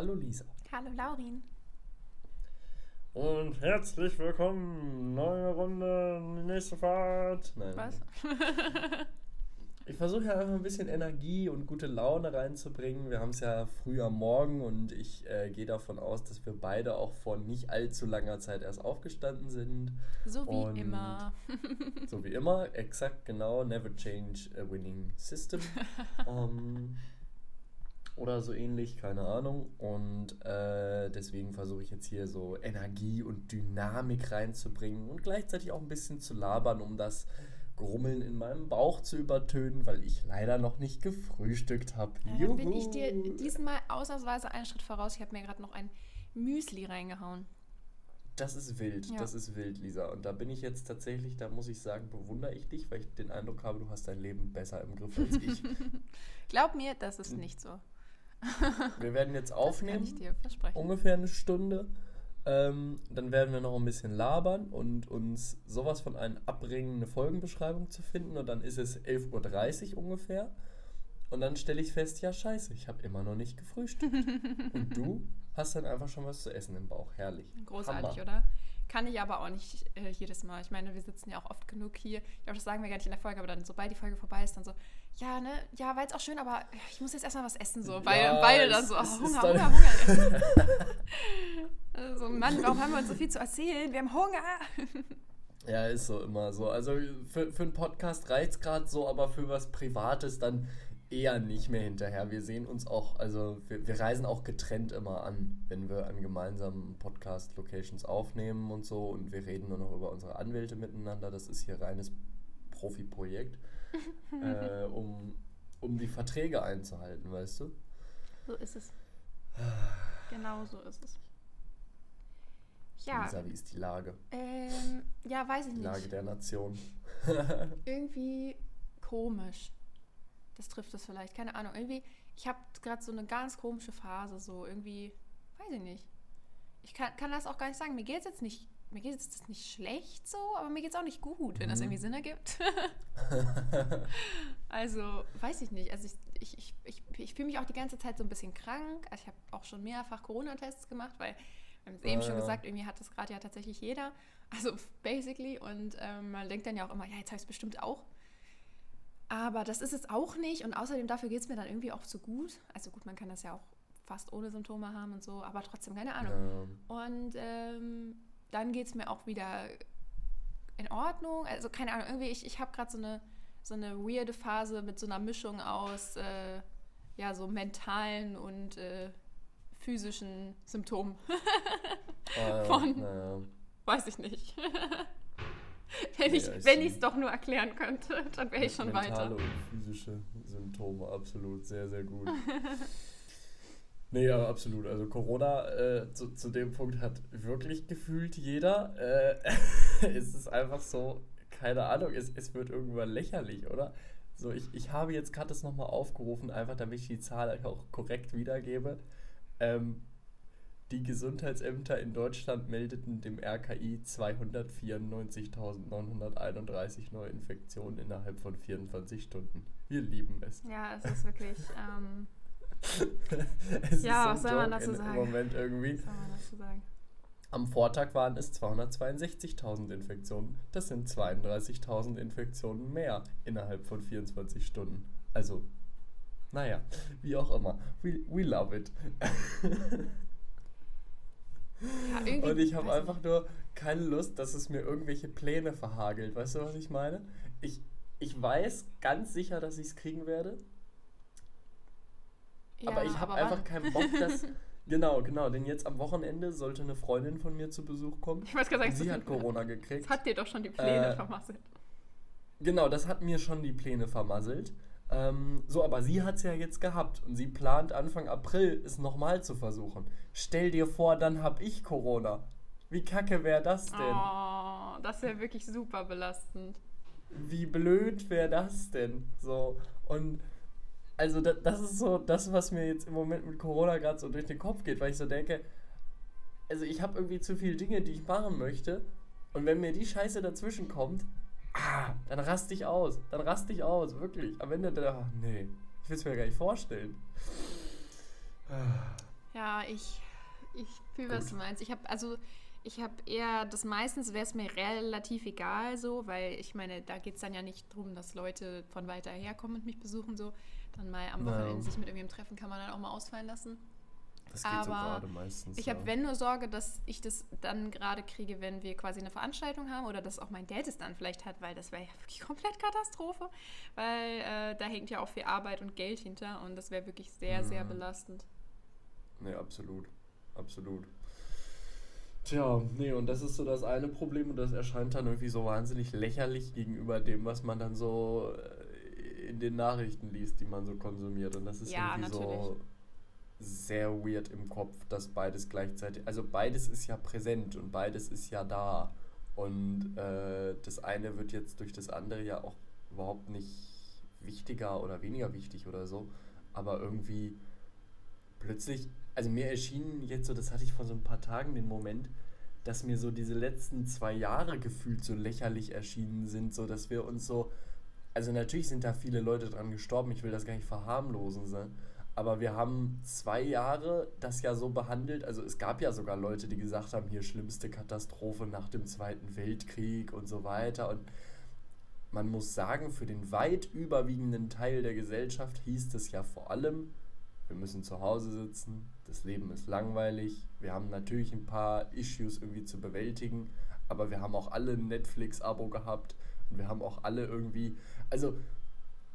Hallo Lisa. Hallo Laurin. Und herzlich willkommen. Neue Runde, nächste Fahrt. Nein. Was? Ich versuche ja einfach ein bisschen Energie und gute Laune reinzubringen. Wir haben es ja früh am Morgen und ich äh, gehe davon aus, dass wir beide auch vor nicht allzu langer Zeit erst aufgestanden sind. So wie Und immer. So wie immer, exakt genau. Never change a winning system. ähm, oder so ähnlich, keine Ahnung. Und äh, deswegen versuche ich jetzt hier so Energie und Dynamik reinzubringen und gleichzeitig auch ein bisschen zu labern, um das Grummeln in meinem Bauch zu übertönen, weil ich leider noch nicht gefrühstückt habe. Ja, dann bin ich dir diesmal ausnahmsweise einen Schritt voraus. Ich habe mir gerade noch ein Müsli reingehauen. Das ist wild, Ja. das ist wild, Lisa. Und da bin ich jetzt tatsächlich, da muss ich sagen, bewundere ich dich, weil ich den Eindruck habe, du hast dein Leben besser im Griff als ich. Glaub mir, das ist nicht so. Wir werden jetzt Das kann aufnehmen, ich dir versprechen. ungefähr eine Stunde. Ähm, dann werden wir noch ein bisschen labern und uns sowas von einem abbringen, eine Folgenbeschreibung zu finden. Und dann ist es 11.30 Uhr ungefähr. Und dann stelle ich fest, ja scheiße, ich habe immer noch nicht gefrühstückt. und du hast dann einfach schon was zu essen im Bauch. Herrlich. Großartig, Hammer. oder? Kann ich aber auch nicht äh, jedes Mal. Ich meine, wir sitzen ja auch oft genug hier. Ich glaube, das sagen wir gar nicht in der Folge, aber dann, sobald die Folge vorbei ist, dann so, ja, ne, ja, war jetzt auch schön, aber ich muss jetzt erstmal was essen. So, weil Ja, beide dann so, oh, Hunger, dann- Hunger, Hunger. also, Mann, warum haben wir uns so viel zu erzählen? Wir haben Hunger. Ja, ist so immer so. Also für, für einen Podcast reicht es gerade so, aber für was Privates dann eher nicht mehr hinterher. Wir sehen uns auch, also wir, wir reisen auch getrennt immer an, wenn wir an gemeinsamen Podcast-Locations aufnehmen und so und wir reden nur noch über unsere Anwälte miteinander. Das ist hier reines Profi-Projekt, äh, um, um die Verträge einzuhalten, weißt du? So ist es. Genau so ist es. Ja, Lisa, wie ist die Lage? ähm, ja, weiß ich Die Lage nicht. der Nation. Irgendwie komisch. Das trifft es vielleicht, keine Ahnung. Irgendwie, ich habe gerade so eine ganz komische Phase, so irgendwie, weiß ich nicht. Ich kann, kann das auch gar nicht sagen. Mir geht es jetzt nicht, mir geht es nicht schlecht so, aber mir geht es auch nicht gut, wenn das Mhm. irgendwie Sinn ergibt. also, weiß ich nicht. Also ich, ich, ich, ich, fühle mich auch die ganze Zeit so ein bisschen krank. Also ich habe auch schon mehrfach Corona-Tests gemacht, weil wir haben es eben Ah, schon ja. gesagt, irgendwie hat das gerade ja tatsächlich jeder. Also basically. Und ähm, man denkt dann ja auch immer, ja, jetzt habe ich es bestimmt auch. Aber das ist es auch nicht. Und außerdem dafür geht es mir dann irgendwie auch so gut. Also gut, man kann das ja auch fast ohne Symptome haben und so, aber trotzdem keine Ahnung. Ja. Und ähm, dann geht es mir auch wieder in Ordnung. Also keine Ahnung, irgendwie, ich, ich habe gerade so eine, so eine weirde Phase mit so einer Mischung aus äh, ja, so mentalen und äh, physischen Symptomen. Ah, Von- naja. Weiß ich nicht. wenn Ja, ich es doch nur erklären könnte, dann wäre ich schon Mentale weiter. und physische Symptome, absolut, sehr, sehr gut. Nee, aber absolut. Also Corona äh, zu, zu dem Punkt hat wirklich gefühlt jeder. Äh, es ist einfach so, keine Ahnung, es, es wird irgendwann lächerlich, oder? So, ich, ich habe jetzt gerade das nochmal aufgerufen, einfach damit ich die Zahl auch korrekt wiedergebe. Ähm, die Gesundheitsämter in Deutschland meldeten dem RKI 294.931 Neuinfektionen innerhalb von 24 Stunden. Wir lieben es. Ja, es ist wirklich. Ähm, es Ja, ist was soll man dazu sagen? Moment irgendwie. was soll man dazu sagen? Am Vortag waren es 262.000 Infektionen. Das sind 32.000 Infektionen mehr innerhalb von 24 Stunden. Also, naja, wie auch immer. We, we love it. Ja, Und ich habe einfach nur keine Lust, dass es mir irgendwelche Pläne verhagelt. Weißt du, was ich meine? Ich, ich weiß ganz sicher, dass ich es kriegen werde. Nicht. aber ich habe einfach keinen Bock, dass. genau, genau. Denn jetzt am Wochenende sollte eine Freundin von mir zu Besuch kommen. Ich gerade Und sagen, sie hat Corona gekriegt. Das hat dir doch schon die Pläne Äh, vermasselt. Genau, das hat mir schon die Pläne vermasselt. Ähm, so, aber sie hat es ja jetzt gehabt und sie plant Anfang April es nochmal zu versuchen. Stell dir vor, dann hab ich Corona. Wie kacke wäre das denn? Oh, das wäre wirklich super belastend. Wie blöd wäre das denn? So, und also da, das ist so das, was mir jetzt im Moment mit Corona gerade so durch den Kopf geht, weil ich so denke, also ich habe irgendwie zu viele Dinge, die ich machen möchte und wenn mir die Scheiße dazwischen kommt, ah, dann raste ich aus, dann raste ich aus, wirklich. Am Ende, da, ach, nee, ich will es mir gar nicht vorstellen. Ja, ich, ich fühle, was du meinst. Ich habe also ich habe eher, das meistens wäre es mir relativ egal so, weil ich meine, da geht es dann ja nicht darum, dass Leute von weiter her kommen und mich besuchen so. Dann mal am Wochenende no. sich mit irgendjemandem treffen, kann man dann auch mal ausfallen lassen. Das geht Aber so gerade meistens. Ich ja. habe, wenn nur Sorge, dass ich das dann gerade kriege, wenn wir quasi eine Veranstaltung haben oder dass auch mein Dad es dann vielleicht hat, weil das wäre ja wirklich komplett Katastrophe, weil äh, da hängt ja auch viel Arbeit und Geld hinter und das wäre wirklich sehr, mhm. sehr belastend. Nee, absolut. Absolut. Tja, nee, und das ist so das eine Problem und das erscheint dann irgendwie so wahnsinnig lächerlich gegenüber dem, was man dann so äh, in den Nachrichten liest, die man so konsumiert. Und das ist ja, irgendwie natürlich. so sehr weird im Kopf, dass beides gleichzeitig, also beides ist ja präsent und beides ist ja da. Und äh, das eine wird jetzt durch das andere ja auch überhaupt nicht wichtiger oder weniger wichtig oder so. Aber irgendwie plötzlich, also mir erschien jetzt so, das hatte ich vor so ein paar Tagen den Moment, dass mir so diese letzten zwei Jahre gefühlt so lächerlich erschienen sind, so dass wir uns so, also natürlich sind da viele Leute dran gestorben, ich will das gar nicht verharmlosen, sein aber wir haben zwei Jahre das ja so behandelt. Also es gab ja sogar Leute, die gesagt haben, hier schlimmste Katastrophe nach dem Zweiten Weltkrieg und so weiter. Und man muss sagen, für den weit überwiegenden Teil der Gesellschaft hieß es ja vor allem, wir müssen zu Hause sitzen, das Leben ist langweilig, wir haben natürlich ein paar Issues irgendwie zu bewältigen, aber wir haben auch alle ein Netflix-Abo gehabt und wir haben auch alle irgendwie, also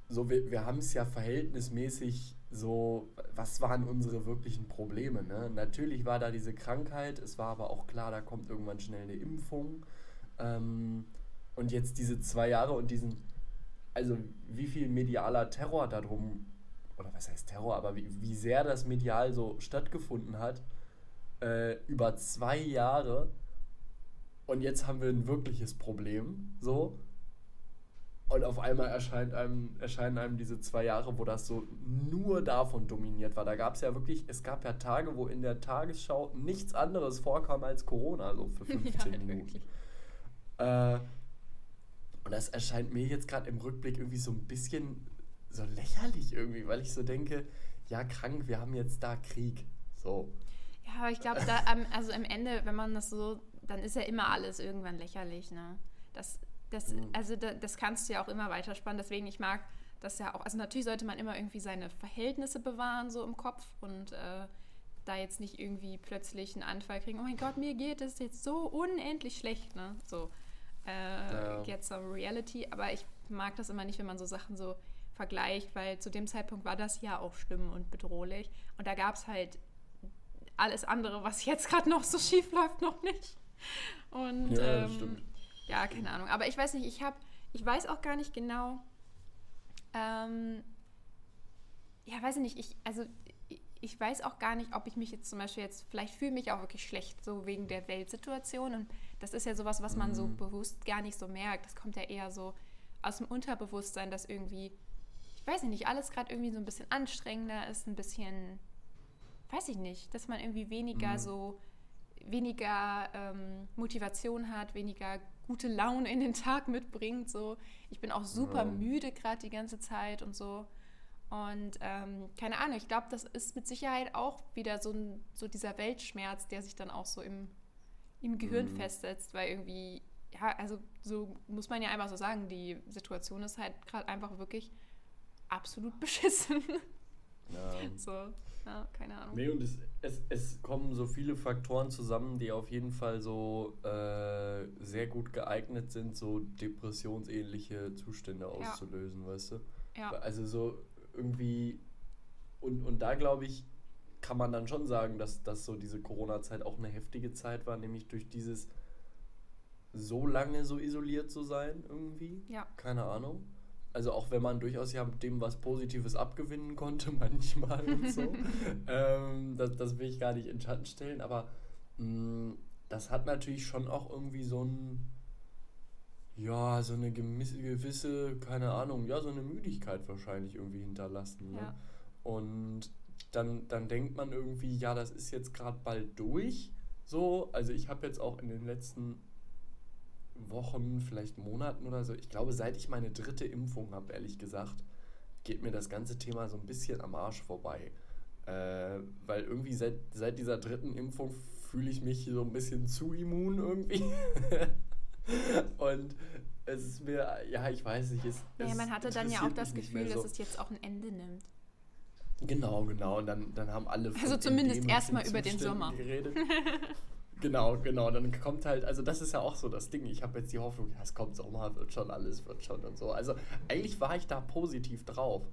so wir, wir haben es ja verhältnismäßig so, was waren unsere wirklichen Probleme? Ne? Natürlich war da diese Krankheit, es war aber auch klar, da kommt irgendwann schnell eine Impfung. Ähm, und jetzt diese zwei Jahre und diesen, also wie viel medialer Terror darum, oder was heißt Terror, aber wie, wie sehr das medial so stattgefunden hat, äh, über zwei Jahre. Und jetzt haben wir ein wirkliches Problem, so. Und auf einmal erscheint einem, erscheinen einem diese zwei Jahre, wo das so nur davon dominiert war. Da gab es ja wirklich, es gab ja Tage, wo in der Tagesschau nichts anderes vorkam als Corona, so für 15 ja, Minuten. Äh, und das erscheint mir jetzt gerade im Rückblick irgendwie so ein bisschen so lächerlich irgendwie, weil ich so denke, ja krank, wir haben jetzt da Krieg. So. Ja, aber ich glaube, da, also am Ende, wenn man das so, dann ist ja immer alles irgendwann lächerlich, ne? Das, das, mhm. Also da, das kannst du ja auch immer weiterspannen. Deswegen, ich mag das ja auch. Also natürlich sollte man immer irgendwie seine Verhältnisse bewahren, so im Kopf und äh, da jetzt nicht irgendwie plötzlich einen Anfall kriegen, oh mein Gott, mir geht es jetzt so unendlich schlecht, ne? So, äh, ja. get some reality. Aber ich mag das immer nicht, wenn man so Sachen so vergleicht, weil zu dem Zeitpunkt war das ja auch schlimm und bedrohlich. Und da gab es halt alles andere, was jetzt gerade noch so schief läuft, noch nicht. Und ja, ähm, ja, keine Ahnung. Aber ich weiß nicht, ich habe, ich weiß auch gar nicht genau. Ähm, ja, weiß ich nicht, ich, also ich weiß auch gar nicht, ob ich mich jetzt zum Beispiel jetzt, vielleicht fühle mich auch wirklich schlecht, so wegen der Weltsituation. Und das ist ja sowas, was man mhm. so bewusst gar nicht so merkt. Das kommt ja eher so aus dem Unterbewusstsein, dass irgendwie, ich weiß nicht, alles gerade irgendwie so ein bisschen anstrengender ist, ein bisschen, weiß ich nicht, dass man irgendwie weniger mhm. so, weniger ähm, Motivation hat, weniger gute Laune in den Tag mitbringt. So. Ich bin auch super ja. müde gerade die ganze Zeit und so. Und ähm, keine Ahnung, ich glaube, das ist mit Sicherheit auch wieder so, ein, so dieser Weltschmerz, der sich dann auch so im, im Gehirn mhm. festsetzt, weil irgendwie, ja, also so muss man ja einfach so sagen, die Situation ist halt gerade einfach wirklich absolut beschissen. Ja. So. Ja, keine Ahnung. Nee, und es, es, es kommen so viele Faktoren zusammen, die auf jeden Fall so äh, sehr gut geeignet sind, so depressionsähnliche Zustände auszulösen, ja. weißt du? Ja. Also so irgendwie, und, und da glaube ich, kann man dann schon sagen, dass, dass so diese Corona-Zeit auch eine heftige Zeit war, nämlich durch dieses so lange so isoliert zu sein irgendwie. Ja. Keine Ahnung also auch wenn man durchaus ja dem was Positives abgewinnen konnte, manchmal und so, ähm, das, das will ich gar nicht in Schatten stellen, aber mh, mm, das hat natürlich schon auch irgendwie so ein, ja, so eine gewisse, keine Ahnung, ja, so eine Müdigkeit wahrscheinlich irgendwie hinterlassen. Ne? Ja. Und dann, dann denkt man irgendwie, ja, das ist jetzt gerade bald durch. So, also ich habe jetzt auch in den letzten Wochen, vielleicht Monaten oder so. Ich glaube, seit ich meine dritte Impfung habe, ehrlich gesagt, geht mir das ganze Thema so ein bisschen am Arsch vorbei. Äh, weil irgendwie seit, seit dieser dritten Impfung fühle ich mich so ein bisschen zu immun irgendwie. Und es ist mir, ja, ich weiß nicht. Es, ja, man hatte dann ja auch das Gefühl, so. dass es jetzt auch ein Ende nimmt. Genau, genau. Und dann, dann haben alle. Also zumindest erstmal über den Sommer. Geredet. genau, genau. Dann kommt halt, also das ist ja auch so das Ding. Ich habe jetzt die Hoffnung, ja, es kommt Sommer, wird schon, alles wird schon und so. Also eigentlich war ich da positiv drauf.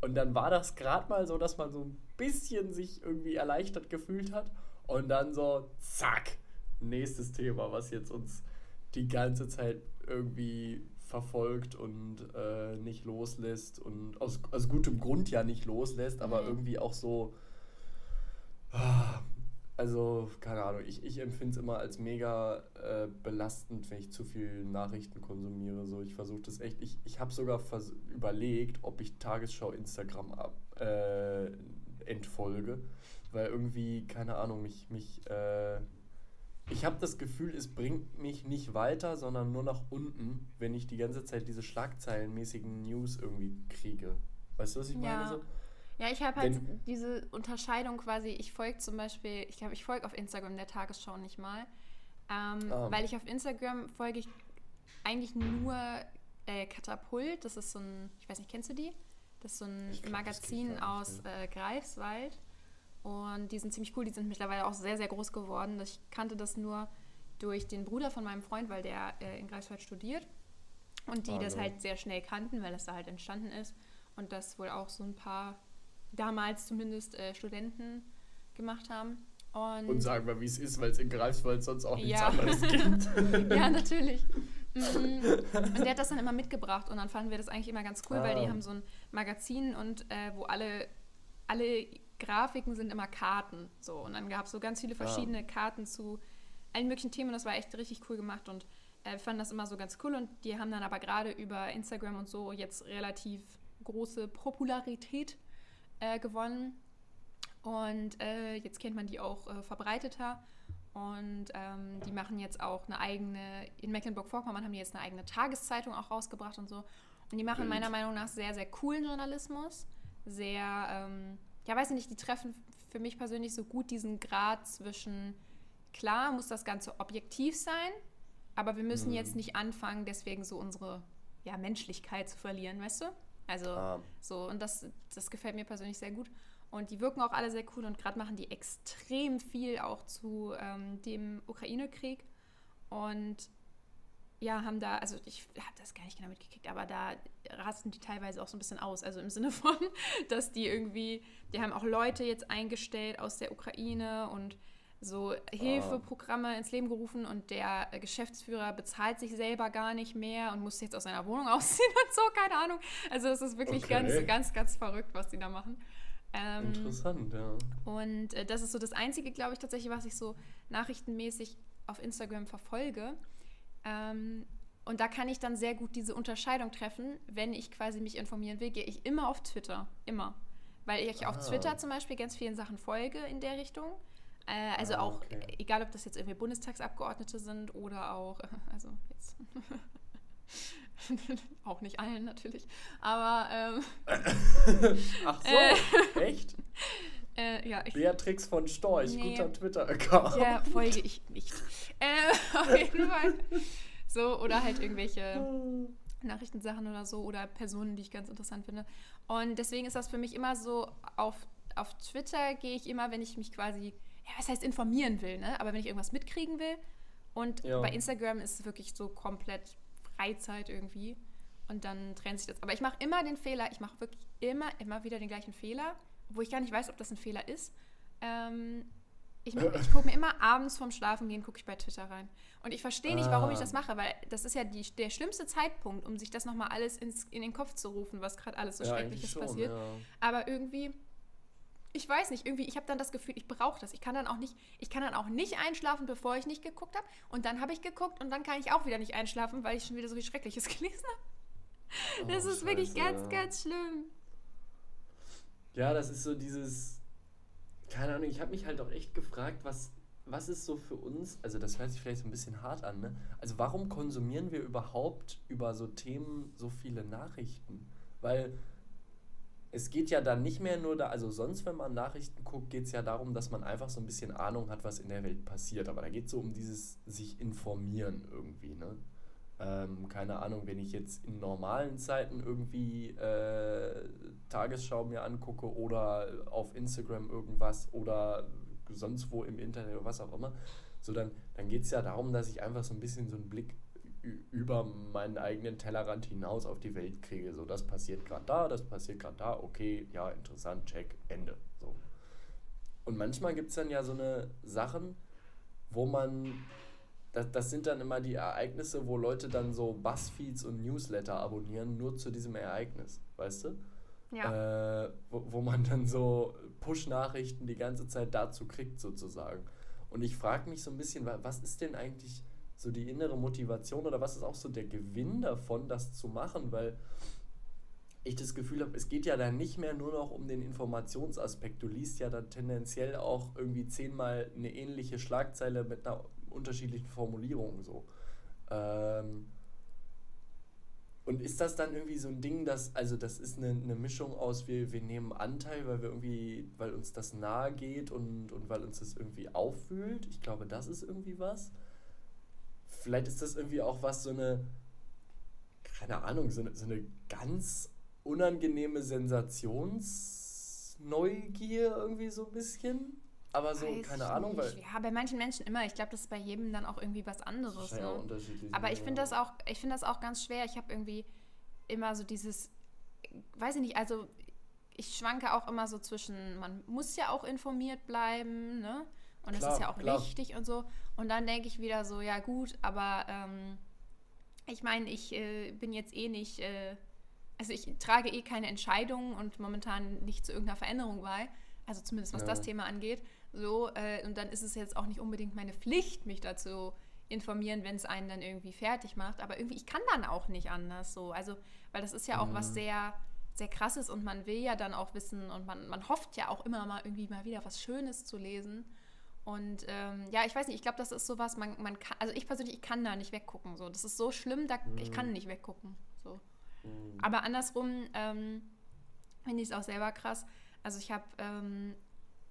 Und dann war das gerade mal so, dass man so ein bisschen sich irgendwie erleichtert gefühlt hat. Und dann so, zack, nächstes Thema, was jetzt uns die ganze Zeit irgendwie verfolgt und äh, nicht loslässt und aus, aus gutem Grund ja nicht loslässt, aber mhm. irgendwie auch so. Ah, also, keine Ahnung, ich, ich empfinde es immer als mega äh, belastend, wenn ich zu viel Nachrichten konsumiere. So, ich versuche das echt. Ich, ich habe sogar überlegt, ob ich Tagesschau Instagram ab, äh, entfolge, weil irgendwie, keine Ahnung, mich, mich äh, ich habe das Gefühl, es bringt mich nicht weiter, sondern nur nach unten, wenn ich die ganze Zeit diese schlagzeilenmäßigen News irgendwie kriege. Weißt du, was ich meine? Ja. So? Ja, ich habe halt Wenn, diese Unterscheidung quasi, ich folge zum Beispiel, ich glaube, ich folge auf Instagram der Tagesschau nicht mal, ähm, ah. weil ich auf Instagram folge ich eigentlich nur äh, Katapult, das ist so ein, ich weiß nicht, kennst du die? Das ist so ein glaub, Magazin aus äh, Greifswald. Und die sind ziemlich cool, die sind mittlerweile auch sehr, sehr groß geworden. Ich kannte das nur durch den Bruder von meinem Freund, weil der äh, in Greifswald studiert. Und die oh, das halt sehr schnell kannten, weil das da halt entstanden ist. Und das wohl auch so ein paar, damals zumindest, äh, Studenten gemacht haben. Und, und sagen wir, wie es ist, weil es in Greifswald sonst auch nichts ja. anderes gibt. ja, natürlich. Mhm. Und der hat das dann immer mitgebracht und dann fanden wir das eigentlich immer ganz cool, ah. weil die ah. haben so ein Magazin und äh, wo alle, alle Grafiken sind immer Karten. So. Und dann gab es so ganz viele verschiedene ja. Karten zu allen möglichen Themen. Und das war echt richtig cool gemacht. Und äh, wir fanden das immer so ganz cool. Und die haben dann aber gerade über Instagram und so jetzt relativ große Popularität äh, gewonnen. Und äh, jetzt kennt man die auch äh, verbreiteter. Und ähm, die machen jetzt auch eine eigene, in Mecklenburg-Vorpommern haben die jetzt eine eigene Tageszeitung auch rausgebracht und so. Und die machen meiner Meinung nach sehr, sehr coolen Journalismus. Sehr, ähm, ja, weiß ich nicht, die treffen für mich persönlich so gut diesen Grad zwischen, klar muss das Ganze objektiv sein, aber wir müssen mhm. jetzt nicht anfangen, deswegen so unsere ja, Menschlichkeit zu verlieren, weißt du? Also ah. so, und das, das gefällt mir persönlich sehr gut. Und die wirken auch alle sehr cool und gerade machen die extrem viel auch zu ähm, dem Ukraine-Krieg. Und ja, haben da, also ich habe das gar nicht genau mitgekriegt, aber da rasten die teilweise auch so ein bisschen aus. Also im Sinne von, dass die irgendwie, die haben auch Leute jetzt eingestellt aus der Ukraine und so Hilfeprogramme ins Leben gerufen und der Geschäftsführer bezahlt sich selber gar nicht mehr und muss jetzt aus seiner Wohnung ausziehen und so, keine Ahnung. Also es ist wirklich okay. ganz, ganz, ganz verrückt, was die da machen. Ähm, Interessant, ja. Und äh, das ist so das Einzige, glaube ich, tatsächlich, was ich so nachrichtenmäßig auf Instagram verfolge. Ähm, und da kann ich dann sehr gut diese Unterscheidung treffen. Wenn ich quasi mich informieren will, gehe ich immer auf Twitter. Immer. Weil ich ah. auf Twitter zum Beispiel ganz vielen Sachen folge in der Richtung. Äh, also ah, auch, egal ob das jetzt irgendwie Bundestagsabgeordnete sind oder auch, also jetzt. auch nicht allen natürlich. Aber. Ähm, Ach so, äh, echt? Äh, ja, ich, Beatrix von Storch, nee, guter Twitter-Account. Ja, folge ich nicht. Äh, auf jeden Fall. So, oder halt irgendwelche Nachrichtensachen oder so oder Personen, die ich ganz interessant finde. Und deswegen ist das für mich immer so, auf, auf Twitter gehe ich immer, wenn ich mich quasi, ja, was heißt informieren will, ne? Aber wenn ich irgendwas mitkriegen will. Und ja. bei Instagram ist es wirklich so komplett Freizeit irgendwie. Und dann trennt sich das. Aber ich mache immer den Fehler, ich mache wirklich immer, immer wieder den gleichen Fehler wo ich gar nicht weiß, ob das ein Fehler ist. Ähm, ich, ich gucke mir immer abends vorm Schlafengehen, gucke ich bei Twitter rein. Und ich verstehe nicht, warum ich das ah. mache, weil das ist ja die, der schlimmste Zeitpunkt, um sich das nochmal alles ins, in den Kopf zu rufen, was gerade alles so ja, Schreckliches schon, passiert. Ja. Aber irgendwie, ich weiß nicht, irgendwie, ich habe dann das Gefühl, ich brauche das. Ich kann dann auch nicht, ich kann dann auch nicht einschlafen, bevor ich nicht geguckt habe. Und dann habe ich geguckt und dann kann ich auch wieder nicht einschlafen, weil ich schon wieder so viel Schreckliches gelesen habe. Das oh, ist Scheiße, wirklich ganz, ja. ganz schlimm. Ja, das ist so dieses, keine Ahnung, ich habe mich halt auch echt gefragt, was, was ist so für uns, also das hört sich vielleicht so ein bisschen hart an, ne? Also warum konsumieren wir überhaupt über so Themen so viele Nachrichten? Weil es geht ja dann nicht mehr nur da, also sonst, wenn man Nachrichten guckt, geht es ja darum, dass man einfach so ein bisschen Ahnung hat, was in der Welt passiert. Aber da geht es so um dieses sich informieren irgendwie, ne? Ähm, keine Ahnung, wenn ich jetzt in normalen Zeiten irgendwie äh, Tagesschau mir angucke oder auf Instagram irgendwas oder sonst wo im Internet oder was auch immer, so dann, dann geht es ja darum, dass ich einfach so ein bisschen so einen Blick über meinen eigenen Tellerrand hinaus auf die Welt kriege. So, das passiert gerade da, das passiert gerade da, okay, ja, interessant, check, Ende. So. Und manchmal gibt es dann ja so eine Sachen, wo man, das, das sind dann immer die Ereignisse, wo Leute dann so Buzzfeeds und Newsletter abonnieren, nur zu diesem Ereignis, weißt du? Ja. Äh, wo, wo man dann so Push-Nachrichten die ganze Zeit dazu kriegt, sozusagen. Und ich frage mich so ein bisschen, was ist denn eigentlich so die innere Motivation oder was ist auch so der Gewinn davon, das zu machen, weil ich das Gefühl habe, es geht ja dann nicht mehr nur noch um den Informationsaspekt. Du liest ja dann tendenziell auch irgendwie zehnmal eine ähnliche Schlagzeile mit einer unterschiedlichen Formulierung so. Ähm und ist das dann irgendwie so ein Ding, dass, also das ist eine, eine Mischung aus, wir, wir nehmen Anteil, weil wir irgendwie, weil uns das nahe geht und, und weil uns das irgendwie auffühlt? Ich glaube, das ist irgendwie was vielleicht ist das irgendwie auch was, so eine, keine Ahnung, so eine, so eine ganz unangenehme Sensationsneugier irgendwie so ein bisschen. Aber so, Weiß keine Ahnung, weil. Ja, bei manchen Menschen immer. Ich glaube, das ist bei jedem dann auch irgendwie was anderes. Ne? unterschiedlich. Aber ich finde das auch, ich finde das auch ganz schwer. Ich habe irgendwie immer so dieses, weiß ich nicht, also ich schwanke auch immer so zwischen, man muss ja auch informiert bleiben, ne? Und klar, das ist ja auch klar. wichtig und so. Und dann denke ich wieder so, ja gut, aber ähm, ich meine, ich äh, bin jetzt eh nicht, äh, also ich trage eh keine Entscheidungen und momentan nicht zu irgendeiner Veränderung bei. Also zumindest was ja. das Thema angeht. So, äh, und dann ist es jetzt auch nicht unbedingt meine Pflicht, mich dazu informieren, wenn es einen dann irgendwie fertig macht. Aber irgendwie, ich kann dann auch nicht anders so. Also, weil das ist ja auch mhm. was sehr, sehr krasses und man will ja dann auch wissen und man, man hofft ja auch immer mal irgendwie mal wieder was Schönes zu lesen. Und ähm, ja, ich weiß nicht, ich glaube, das ist sowas, man, man kann, also ich persönlich, ich kann da nicht weggucken. So. Das ist so schlimm, da, ich kann mhm. nicht weggucken. So. Mhm. Aber andersrum ähm, finde ich es auch selber krass. Also ich habe ähm,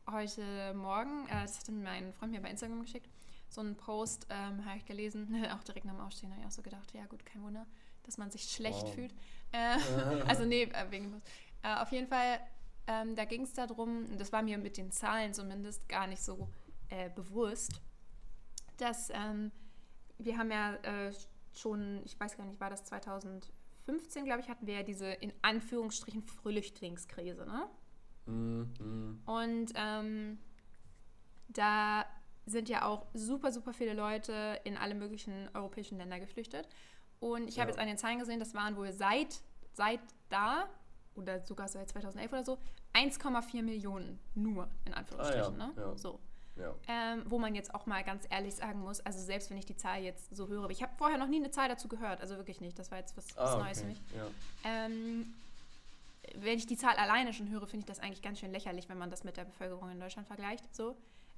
heute Morgen, äh, das hat mein Freund mir bei Instagram geschickt, so einen Post ähm, habe ich gelesen, auch direkt nach dem Aufstehen habe ich auch so gedacht, ja gut, kein Wunder, dass man sich schlecht wow. fühlt. Äh, also nee, äh, wegen Post. Äh, auf jeden Fall, ähm, da ging es darum, das war mir mit den Zahlen zumindest gar nicht so äh, bewusst, dass ähm, wir haben ja äh, schon, ich weiß gar nicht, war das 2015, glaube ich, hatten wir ja diese in Anführungsstrichen Flüchtlingskrise, ne? Mm, mm. Und ähm, da sind ja auch super, super viele Leute in alle möglichen europäischen Länder geflüchtet. Und ich habe jetzt an den Zahlen gesehen, das waren wohl seit, seit da oder sogar seit 2011 oder so 1,4 Millionen nur in Anführungsstrichen. Ah, ja. Ne? Ja. So. Ja. Ähm, wo man jetzt auch mal ganz ehrlich sagen muss, also selbst wenn ich die Zahl jetzt so höre, ich habe vorher noch nie eine Zahl dazu gehört, also wirklich nicht, das war jetzt was, was ah, Neues für mich. Ja. Ähm, wenn ich die Zahl alleine schon höre, finde ich das eigentlich ganz schön lächerlich, wenn man das mit der Bevölkerung in Deutschland vergleicht. So.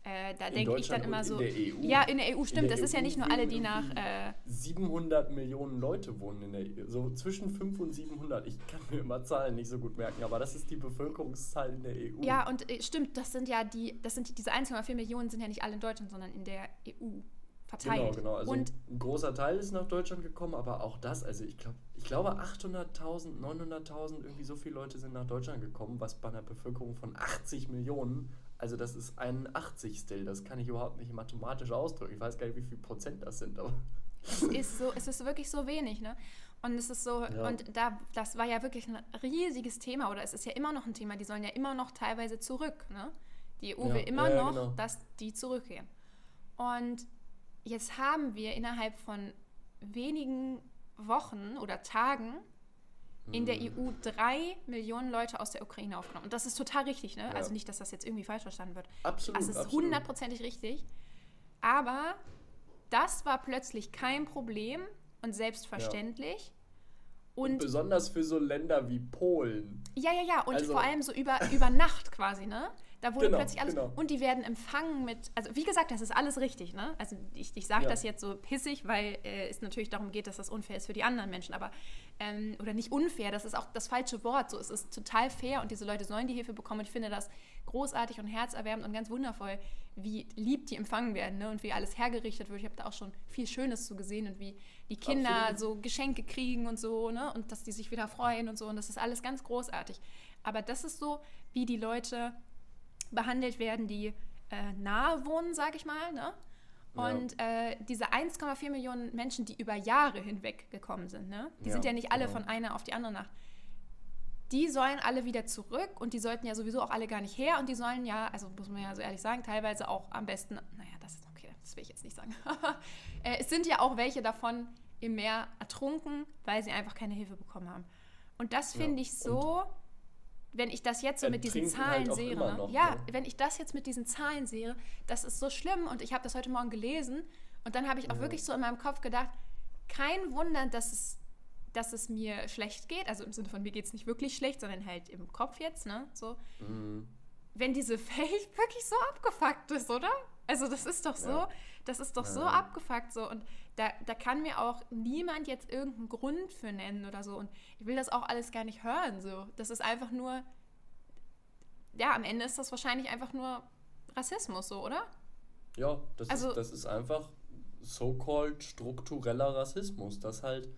Äh, da denke ich dann immer so. E ja, in der EU stimmt. Das ist ja nicht nur alle, die nach. Äh, 700 Millionen Leute wohnen in der EU. So zwischen 5 und 700. Ich kann mir immer Zahlen nicht so gut merken, aber das ist die Bevölkerungszahl in der EU. Ja, und äh, stimmt, das sind ja die. Das sind diese 1,4 Millionen sind ja nicht alle in Deutschland, sondern in der EU verteilt. Genau, genau. Also und ein großer Teil ist nach Deutschland gekommen, aber auch das, also ich glaube, ich glaube 800.000, 900.000, irgendwie so viele Leute sind nach Deutschland gekommen, was bei einer Bevölkerung von 80 Millionen also das ist ein Achtzigstel, das kann ich überhaupt nicht mathematisch ausdrücken. Ich weiß gar nicht, wie viel Prozent das sind, aber. Es ist so, es ist wirklich so wenig, ne? Und es ist so, ja. und da, das war ja wirklich ein riesiges Thema, oder es ist ja immer noch ein Thema, die sollen ja immer noch teilweise zurück, ne? Die EU ja. will immer ja, noch, genau. dass die zurückgehen. Und jetzt haben wir innerhalb von wenigen Wochen oder Tagen in der mhm. EU drei Millionen Leute aus der Ukraine aufgenommen. Und das ist total richtig, ne? Ja. Also nicht, dass das jetzt irgendwie falsch verstanden wird. Absolut. Das ist hundertprozentig richtig. Aber das war plötzlich kein Problem und selbstverständlich. Ja. Und, und, besonders für so Länder wie Polen. Ja, ja, ja. Und also. vor allem so über, über Nacht quasi, ne? Da wurde genau, plötzlich alles. Genau. Und die werden empfangen mit. Also, wie gesagt, das ist alles richtig, ne? Also, ich, ich sage ja. das jetzt so pissig, weil äh, es natürlich darum geht, dass das unfair ist für die anderen Menschen. Aber, ähm, oder nicht unfair, das ist auch das falsche Wort. So, es ist total fair und diese Leute sollen die Hilfe bekommen. Und ich finde das großartig und herzerwärmend und ganz wundervoll, wie lieb die empfangen werden ne? und wie alles hergerichtet wird. Ich habe da auch schon viel Schönes zu gesehen und wie die Kinder Absolut. so Geschenke kriegen und so, ne? Und dass die sich wieder freuen und so. Und das ist alles ganz großartig. Aber das ist so, wie die Leute behandelt werden, die äh, nahe wohnen, sage ich mal. Ne? Und ja. äh, diese 1,4 Millionen Menschen, die über Jahre hinweg gekommen sind, ne? die ja, sind ja nicht alle genau. von einer auf die andere Nacht. Die sollen alle wieder zurück und die sollten ja sowieso auch alle gar nicht her und die sollen ja, also muss man ja so ehrlich sagen, teilweise auch am besten, naja, das ist okay, das will ich jetzt nicht sagen. äh, es sind ja auch welche davon im Meer ertrunken, weil sie einfach keine Hilfe bekommen haben. Und das finde ja. ich so. Und wenn ich das jetzt so mit diesen Zahlen halt sehe, ne? noch, ja, ne? wenn ich das jetzt mit diesen Zahlen sehe, das ist so schlimm und ich habe das heute Morgen gelesen und dann habe ich auch ja. wirklich so in meinem Kopf gedacht, kein Wunder, dass es, dass es mir schlecht geht, also im Sinne von mir geht es nicht wirklich schlecht, sondern halt im Kopf jetzt, ne, so. Mhm. Wenn diese Welt wirklich so abgefuckt ist, oder? Also das ist doch so, ja. das ist doch ja. so abgefuckt so und da, da kann mir auch niemand jetzt irgendeinen Grund für nennen oder so und ich will das auch alles gar nicht hören so. Das ist einfach nur, ja, am Ende ist das wahrscheinlich einfach nur Rassismus so, oder? Ja, das, also, ist, das ist einfach so-called struktureller Rassismus, dass halt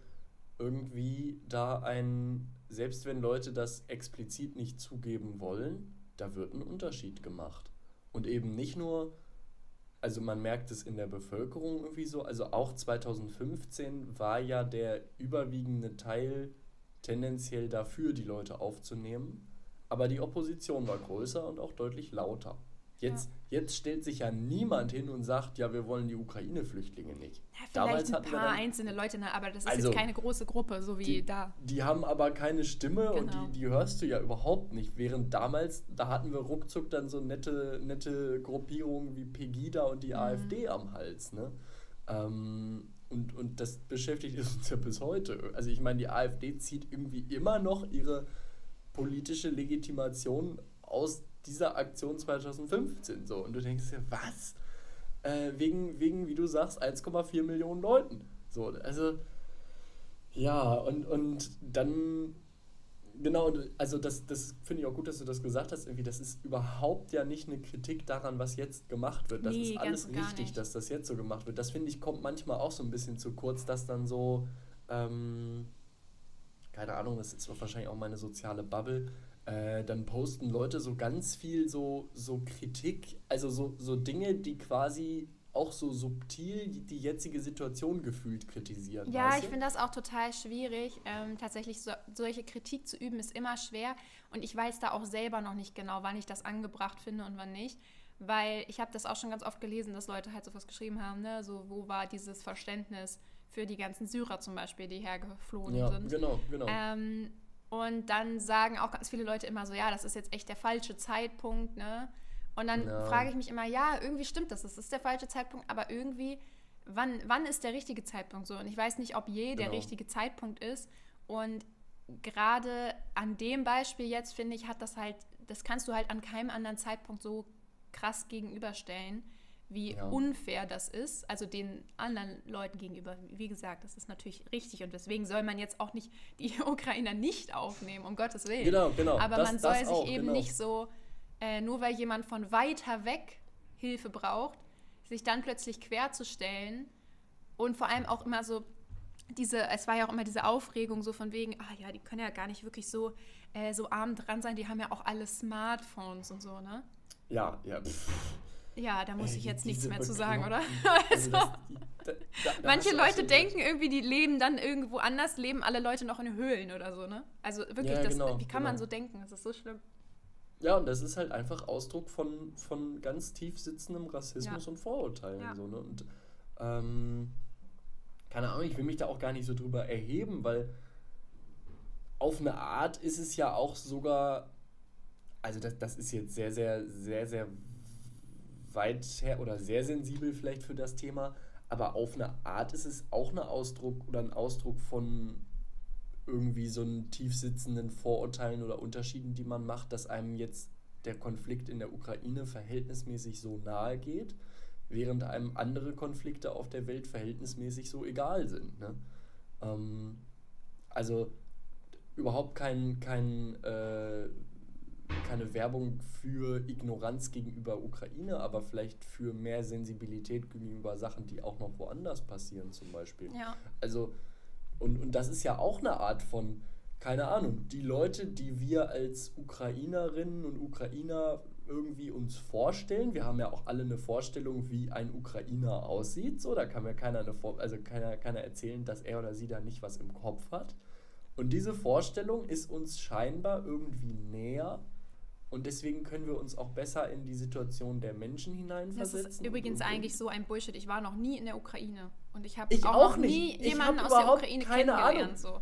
irgendwie da ein, selbst wenn Leute das explizit nicht zugeben wollen, da wird ein Unterschied gemacht. Und eben nicht nur also man merkt es in der Bevölkerung irgendwie so. Also auch 2015 war ja der überwiegende Teil tendenziell dafür, die Leute aufzunehmen. Aber die Opposition war größer und auch deutlich lauter. Jetzt, ja. jetzt stellt sich ja niemand hin und sagt, ja, wir wollen die Ukraine-Flüchtlinge nicht. Ja, vielleicht Damals ein paar dann, einzelne Leute, ne, aber das ist also, jetzt keine große Gruppe, so wie die, da. Die haben aber keine Stimme genau. und die, die hörst du ja überhaupt nicht. Während damals, da hatten wir ruckzuck dann so nette, nette Gruppierungen wie Pegida und die mhm. AfD am Hals. Ne? Ähm, und, und das beschäftigt uns ja bis heute. Also ich meine, die AfD zieht irgendwie immer noch ihre politische Legitimation aus dieser Aktion 2015 so. Und du denkst dir, was? Äh, wegen, wegen, wie du sagst, 1,4 Millionen Leuten. So, also, ja, und, und dann, genau, also das, das finde ich auch gut, dass du das gesagt hast, irgendwie, das ist überhaupt ja nicht eine Kritik daran, was jetzt gemacht wird. Das nee, ist alles richtig, dass das jetzt so gemacht wird. Das finde ich, kommt manchmal auch so ein bisschen zu kurz, dass dann so, ähm, keine Ahnung, das ist wahrscheinlich auch meine soziale Bubble, äh, dann posten Leute so ganz viel so, so Kritik, also so, so Dinge, die quasi auch so subtil die, die jetzige Situation gefühlt kritisieren. Ja, ich finde das auch total schwierig. Ähm, tatsächlich so, solche Kritik zu üben ist immer schwer und ich weiß da auch selber noch nicht genau, wann ich das angebracht finde und wann nicht. Weil ich habe das auch schon ganz oft gelesen, dass Leute halt sowas geschrieben haben, ne? So, wo war dieses Verständnis für die ganzen Syrer zum Beispiel, die hergeflohen ja, sind. Genau, genau. Ähm, und dann sagen auch ganz viele Leute immer so, ja, das ist jetzt echt der falsche Zeitpunkt, ne? Und dann no. frage ich mich immer, ja, irgendwie stimmt das, das ist der falsche Zeitpunkt, aber irgendwie, wann, wann ist der richtige Zeitpunkt so? Und ich weiß nicht, ob je genau. der richtige Zeitpunkt ist. Und gerade an dem Beispiel jetzt, finde ich, hat das halt, das kannst du halt an keinem anderen Zeitpunkt so krass gegenüberstellen wie ja. unfair das ist, also den anderen Leuten gegenüber. Wie gesagt, das ist natürlich richtig und deswegen soll man jetzt auch nicht die Ukrainer nicht aufnehmen, um Gottes Willen. Genau, genau. Aber das, man soll sich auch, eben genau. nicht so, äh, nur weil jemand von weiter weg Hilfe braucht, sich dann plötzlich querzustellen und vor allem auch immer so diese, es war ja auch immer diese Aufregung so von wegen, ah ja, die können ja gar nicht wirklich so, äh, so arm dran sein, die haben ja auch alle Smartphones und so, ne? Ja, ja. Pff. Ja, da muss ich jetzt nichts mehr zu sagen, oder? Also, also das, da, da, manche Leute denken irgendwie, die leben dann irgendwo anders, leben alle Leute noch in Höhlen oder so, ne? Also wirklich, ja, das, genau, wie kann genau. man so denken? Das ist so schlimm. Ja, und das ist halt einfach Ausdruck von, von ganz tief sitzendem Rassismus ja. und Vorurteilen. Ja. So, ne? Und ähm, keine Ahnung, ich will mich da auch gar nicht so drüber erheben, weil auf eine Art ist es ja auch sogar, also das, das ist jetzt sehr, sehr, sehr, sehr weit her oder sehr sensibel vielleicht für das Thema, aber auf eine Art ist es auch ein Ausdruck oder ein Ausdruck von irgendwie so einen tief sitzenden Vorurteilen oder Unterschieden, die man macht, dass einem jetzt der Konflikt in der Ukraine verhältnismäßig so nahe geht, während einem andere Konflikte auf der Welt verhältnismäßig so egal sind. Ne? Ähm, also überhaupt kein, kein, äh, keine Werbung für Ignoranz gegenüber Ukraine, aber vielleicht für mehr Sensibilität gegenüber Sachen, die auch noch woanders passieren, zum Beispiel. Ja. Also, und, und das ist ja auch eine Art von, keine Ahnung, die Leute, die wir als Ukrainerinnen und Ukrainer irgendwie uns vorstellen. Wir haben ja auch alle eine Vorstellung, wie ein Ukrainer aussieht. So, da kann mir keiner eine Vor also keiner, keiner erzählen, dass er oder sie da nicht was im Kopf hat. Und diese Vorstellung ist uns scheinbar irgendwie näher. Und deswegen können wir uns auch besser in die Situation der Menschen hineinversetzen. Das ist übrigens eigentlich so ein Bullshit. Ich war noch nie in der Ukraine. Und ich habe auch, auch nie jemanden aus der Ukraine keine kennengelernt. Ahnung. So.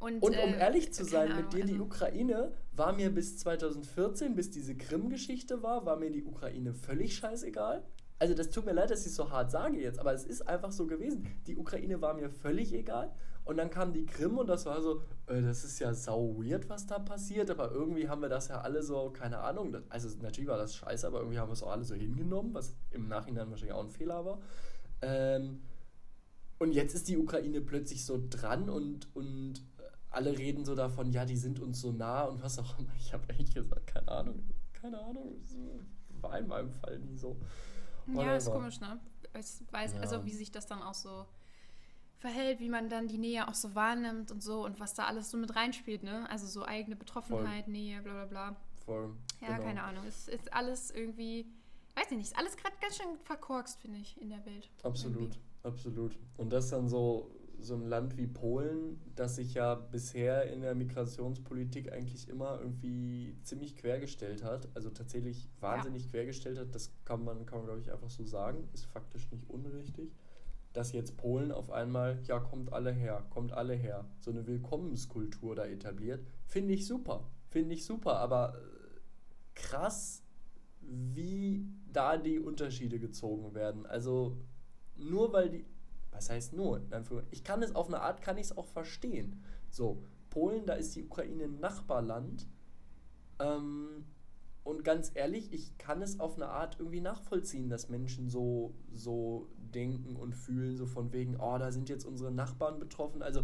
Und, Und um äh, ehrlich zu sein keine mit Ahnung, dir, die also- Ukraine war mir bis 2014, bis diese Krim-Geschichte war, war mir die Ukraine völlig scheißegal. Also das tut mir leid, dass ich es so hart sage jetzt, aber es ist einfach so gewesen. Die Ukraine war mir völlig egal. Und dann kam die Krim und das war so, äh, das ist ja sau weird, was da passiert, aber irgendwie haben wir das ja alle so, keine Ahnung. das- Also natürlich war das scheiße, aber irgendwie haben wir es auch alle so hingenommen, was im Nachhinein wahrscheinlich auch ein Fehler war. Ähm, und jetzt ist die Ukraine plötzlich so dran und, und alle reden so davon, ja, die sind uns so nah und was auch immer. Ich habe ehrlich gesagt keine Ahnung. Keine Ahnung. War in meinem Fall nie so. Ja, ist komisch, ne? Ich weiß, Ja. also wie sich das dann auch so verhält, wie man dann die Nähe auch so wahrnimmt und so und was da alles so mit reinspielt, ne? Also so eigene Betroffenheit, Nähe, bla bla bla. Voll. Ja, genau. keine Ahnung. Es ist alles irgendwie, weiß ich nicht, ist alles gerade ganz schön verkorkst, finde ich, in der Welt. Absolut, Irgendwie. absolut. Und das dann so, so ein Land wie Polen, das sich ja bisher in der Migrationspolitik eigentlich immer irgendwie ziemlich quergestellt hat, also tatsächlich wahnsinnig quergestellt hat, das kann man, kann man glaube ich einfach so sagen, ist faktisch nicht unrichtig, dass jetzt Polen auf einmal, ja, kommt alle her, kommt alle her, so eine Willkommenskultur da etabliert, finde ich super, finde ich super, aber äh, krass, wie da die Unterschiede gezogen werden. Also nur weil die, was heißt nur? Ich kann es auf eine Art, kann ich es auch verstehen. So, Polen, da ist die Ukraine ein Nachbarland. Ähm, und ganz ehrlich, ich kann es auf eine Art irgendwie nachvollziehen, dass Menschen so, so denken und fühlen, so von wegen, oh, da sind jetzt unsere Nachbarn betroffen. Also,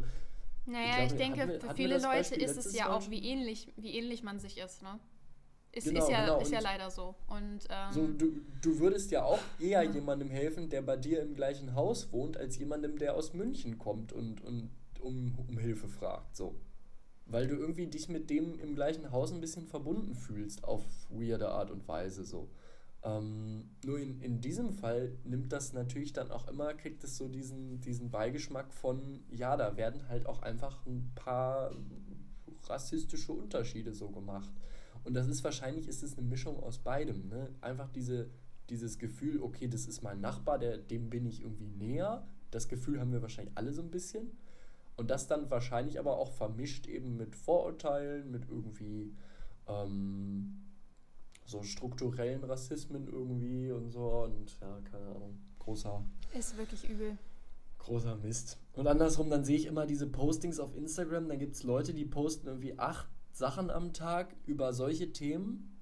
Naja, ich, glaube, denke, hatten wir- für hatten viele Leute Beispiel ist es ja auch, wie ähnlich, wie ähnlich man sich ist, ne? Es Genau, ist ja, genau, ist ja leider so. Und ähm, So, du, du würdest ja auch eher jemandem helfen, der bei dir im gleichen Haus wohnt, als jemandem, der aus München kommt und, und um, um Hilfe fragt. So. Weil du irgendwie dich mit dem im gleichen Haus ein bisschen verbunden fühlst, auf weirde Art und Weise. So. Ähm, nur in, in diesem Fall nimmt das natürlich dann auch immer, kriegt es so diesen, diesen Beigeschmack von, ja, da werden halt auch einfach ein paar rassistische Unterschiede so gemacht. Und das ist wahrscheinlich ist es eine Mischung aus beidem. Ne? Einfach diese, dieses Gefühl, okay, das ist mein Nachbar, der, dem bin ich irgendwie näher. Das Gefühl haben wir wahrscheinlich alle so ein bisschen. Und das dann wahrscheinlich aber auch vermischt eben mit Vorurteilen, mit irgendwie ähm, so strukturellen Rassismen irgendwie und so. Und ja, keine Ahnung, großer, ist wirklich übel. großer Mist. Und andersrum, dann sehe ich immer diese Postings auf Instagram, dann gibt es Leute, die posten irgendwie acht Sachen am Tag über solche Themen.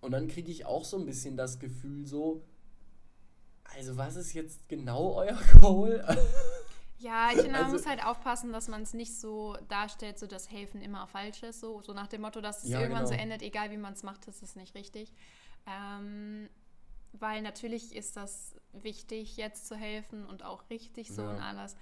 Und dann kriege ich auch so ein bisschen das Gefühl so, also was ist jetzt genau euer Goal? Ja, ich finde, man Also- muss halt aufpassen, dass man es nicht so darstellt, so dass Helfen immer falsch ist. So, so nach dem Motto, dass es Ja, irgendwann so genau. endet, egal wie man es macht, ist es nicht richtig. Ähm, weil natürlich ist das wichtig, jetzt zu helfen und auch richtig so Ja. und alles.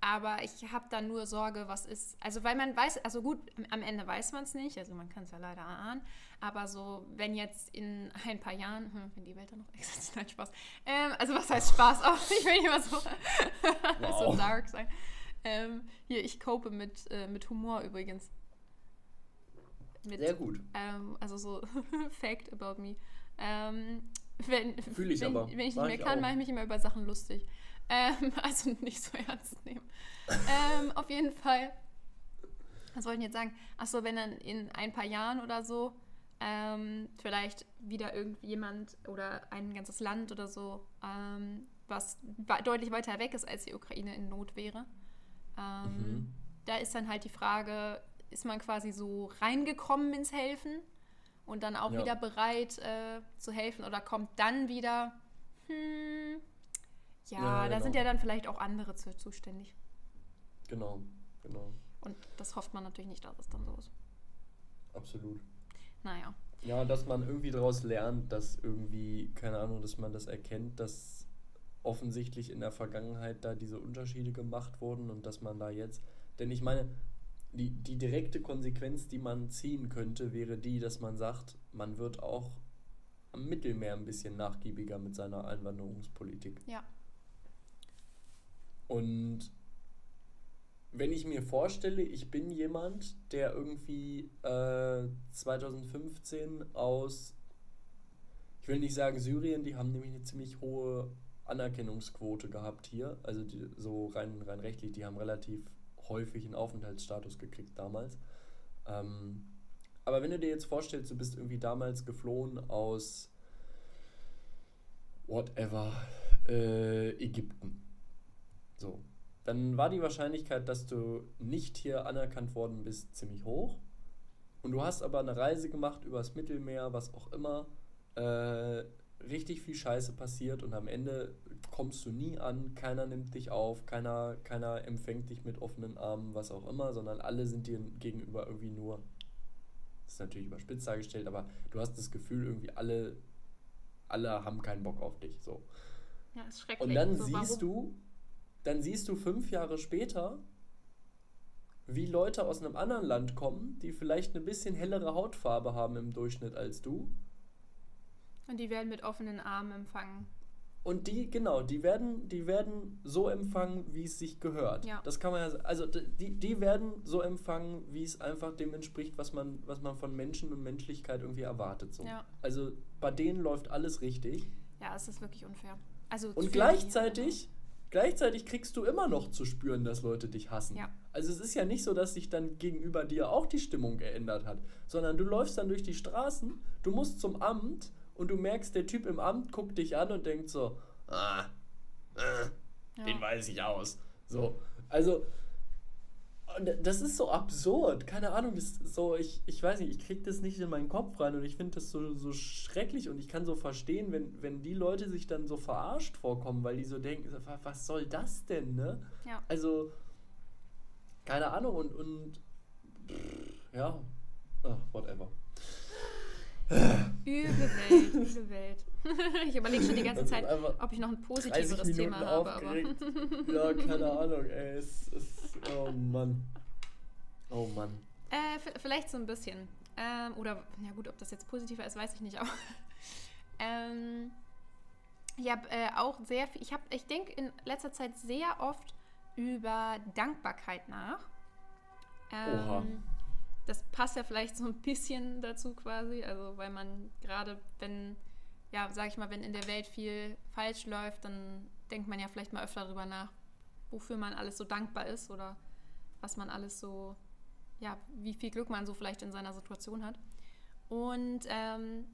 Aber ich habe da nur Sorge, was ist. Also, weil man weiß, also gut, am Ende weiß man es nicht, also man kann es ja leider ahnen. Aber so, wenn jetzt in ein paar Jahren, hm, wenn die Welt dann noch existiert, nein, Spaß. Ähm, also, was heißt Spaß? Auch ich will nicht mal so, so Wow. dark sein. Ähm, hier, ich cope mit, äh, mit Humor übrigens. Mit, Sehr gut. ähm, also so Fact about me. Ähm, wenn, Fühl ich wenn, aber. wenn ich nicht Mach mehr ich kann, mache ich mich immer über Sachen lustig. Ähm, also nicht so ernst nehmen. ähm, auf jeden Fall. Was wollte ich jetzt sagen? Achso, wenn dann in ein paar Jahren oder so ähm, vielleicht wieder irgendjemand oder ein ganzes Land oder so, ähm, was wa- deutlich weiter weg ist, als die Ukraine in Not wäre. Ähm, Mhm. Da ist dann halt die Frage, ist man quasi so reingekommen ins Helfen und dann auch Ja. wieder bereit äh, zu helfen oder kommt dann wieder, hm, ja, Ja, da genau. sind ja dann vielleicht auch andere zu, zuständig. Genau, genau. Und das hofft man natürlich nicht, dass es dann so ist. Absolut. Naja. Ja, dass man irgendwie daraus lernt, dass irgendwie, keine Ahnung, dass man das erkennt, dass offensichtlich in der Vergangenheit da diese Unterschiede gemacht wurden und dass man da jetzt, denn ich meine, die, die direkte Konsequenz, die man ziehen könnte, wäre die, dass man sagt, man wird auch am Mittelmeer ein bisschen nachgiebiger mit seiner Einwanderungspolitik. Ja. Und wenn ich mir vorstelle, ich bin jemand, der irgendwie äh, 2015 aus, ich will nicht sagen Syrien, die haben nämlich eine ziemlich hohe Anerkennungsquote gehabt hier, also die, so rein, rein rechtlich, die haben relativ häufig einen Aufenthaltsstatus gekriegt damals. Ähm, aber wenn du dir jetzt vorstellst, du bist irgendwie damals geflohen aus whatever, äh, Ägypten. So. Dann war die Wahrscheinlichkeit, dass du nicht hier anerkannt worden bist, ziemlich hoch. Und du hast aber eine Reise gemacht übers Mittelmeer, was auch immer. Äh, richtig viel Scheiße passiert und am Ende kommst du nie an, keiner nimmt dich auf, keiner, keiner empfängt dich mit offenen Armen, was auch immer, sondern alle sind dir gegenüber irgendwie nur, das ist natürlich überspitzt dargestellt, aber du hast das Gefühl, irgendwie alle, alle haben keinen Bock auf dich. So. Ja, ist schrecklich. Und dann So, siehst warum? du, dann siehst du fünf Jahre später, wie Leute aus einem anderen Land kommen, die vielleicht eine bisschen hellere Hautfarbe haben im Durchschnitt als du. Und die werden mit offenen Armen empfangen. Und die, genau, die werden, die werden so empfangen, wie es sich gehört. Ja. Das kann man ja, also die, die werden so empfangen, wie es einfach dem entspricht, was man, was man von Menschen und Menschlichkeit irgendwie erwartet. So. Ja. Also bei denen läuft alles richtig. Ja, es ist wirklich unfair. Also Und gleichzeitig, gleichzeitig kriegst du immer noch zu spüren, dass Leute dich hassen. Ja. Also es ist ja nicht so, dass sich dann gegenüber dir auch die Stimmung geändert hat, sondern du läufst dann durch die Straßen, du musst zum Amt und du merkst, der Typ im Amt guckt dich an und denkt so, ah, äh, Ja. den weiß ich aus. So, also das ist so absurd, keine Ahnung, das so, ich, ich weiß nicht, ich krieg das nicht in meinen Kopf rein und ich finde das so, so schrecklich und ich kann so verstehen, wenn, wenn die Leute sich dann so verarscht vorkommen, weil die so denken, was soll das denn, ne? Ja. Also, keine Ahnung und, und ja, ach, whatever. Üble Welt, üble Welt. ich überlege schon die ganze Zeit, ob ich noch ein 30 positiveres Thema habe. Aber ja, keine Ahnung, ey, es ist, oh Mann. Oh Mann. äh, vielleicht so ein bisschen. Ähm, oder, ja gut, ob das jetzt positiver ist, weiß ich nicht. Aber ähm, ich habe äh, auch sehr viel, ich, hab- ich denke in letzter Zeit sehr oft über Dankbarkeit nach. Oha. Ähm, das passt ja vielleicht so ein bisschen dazu quasi, also weil man gerade, wenn, ja, sag ich mal, wenn in der Welt viel falsch läuft, dann denkt man ja vielleicht mal öfter darüber nach, wofür man alles so dankbar ist oder was man alles so, ja, wie viel Glück man so vielleicht in seiner Situation hat. Und ähm,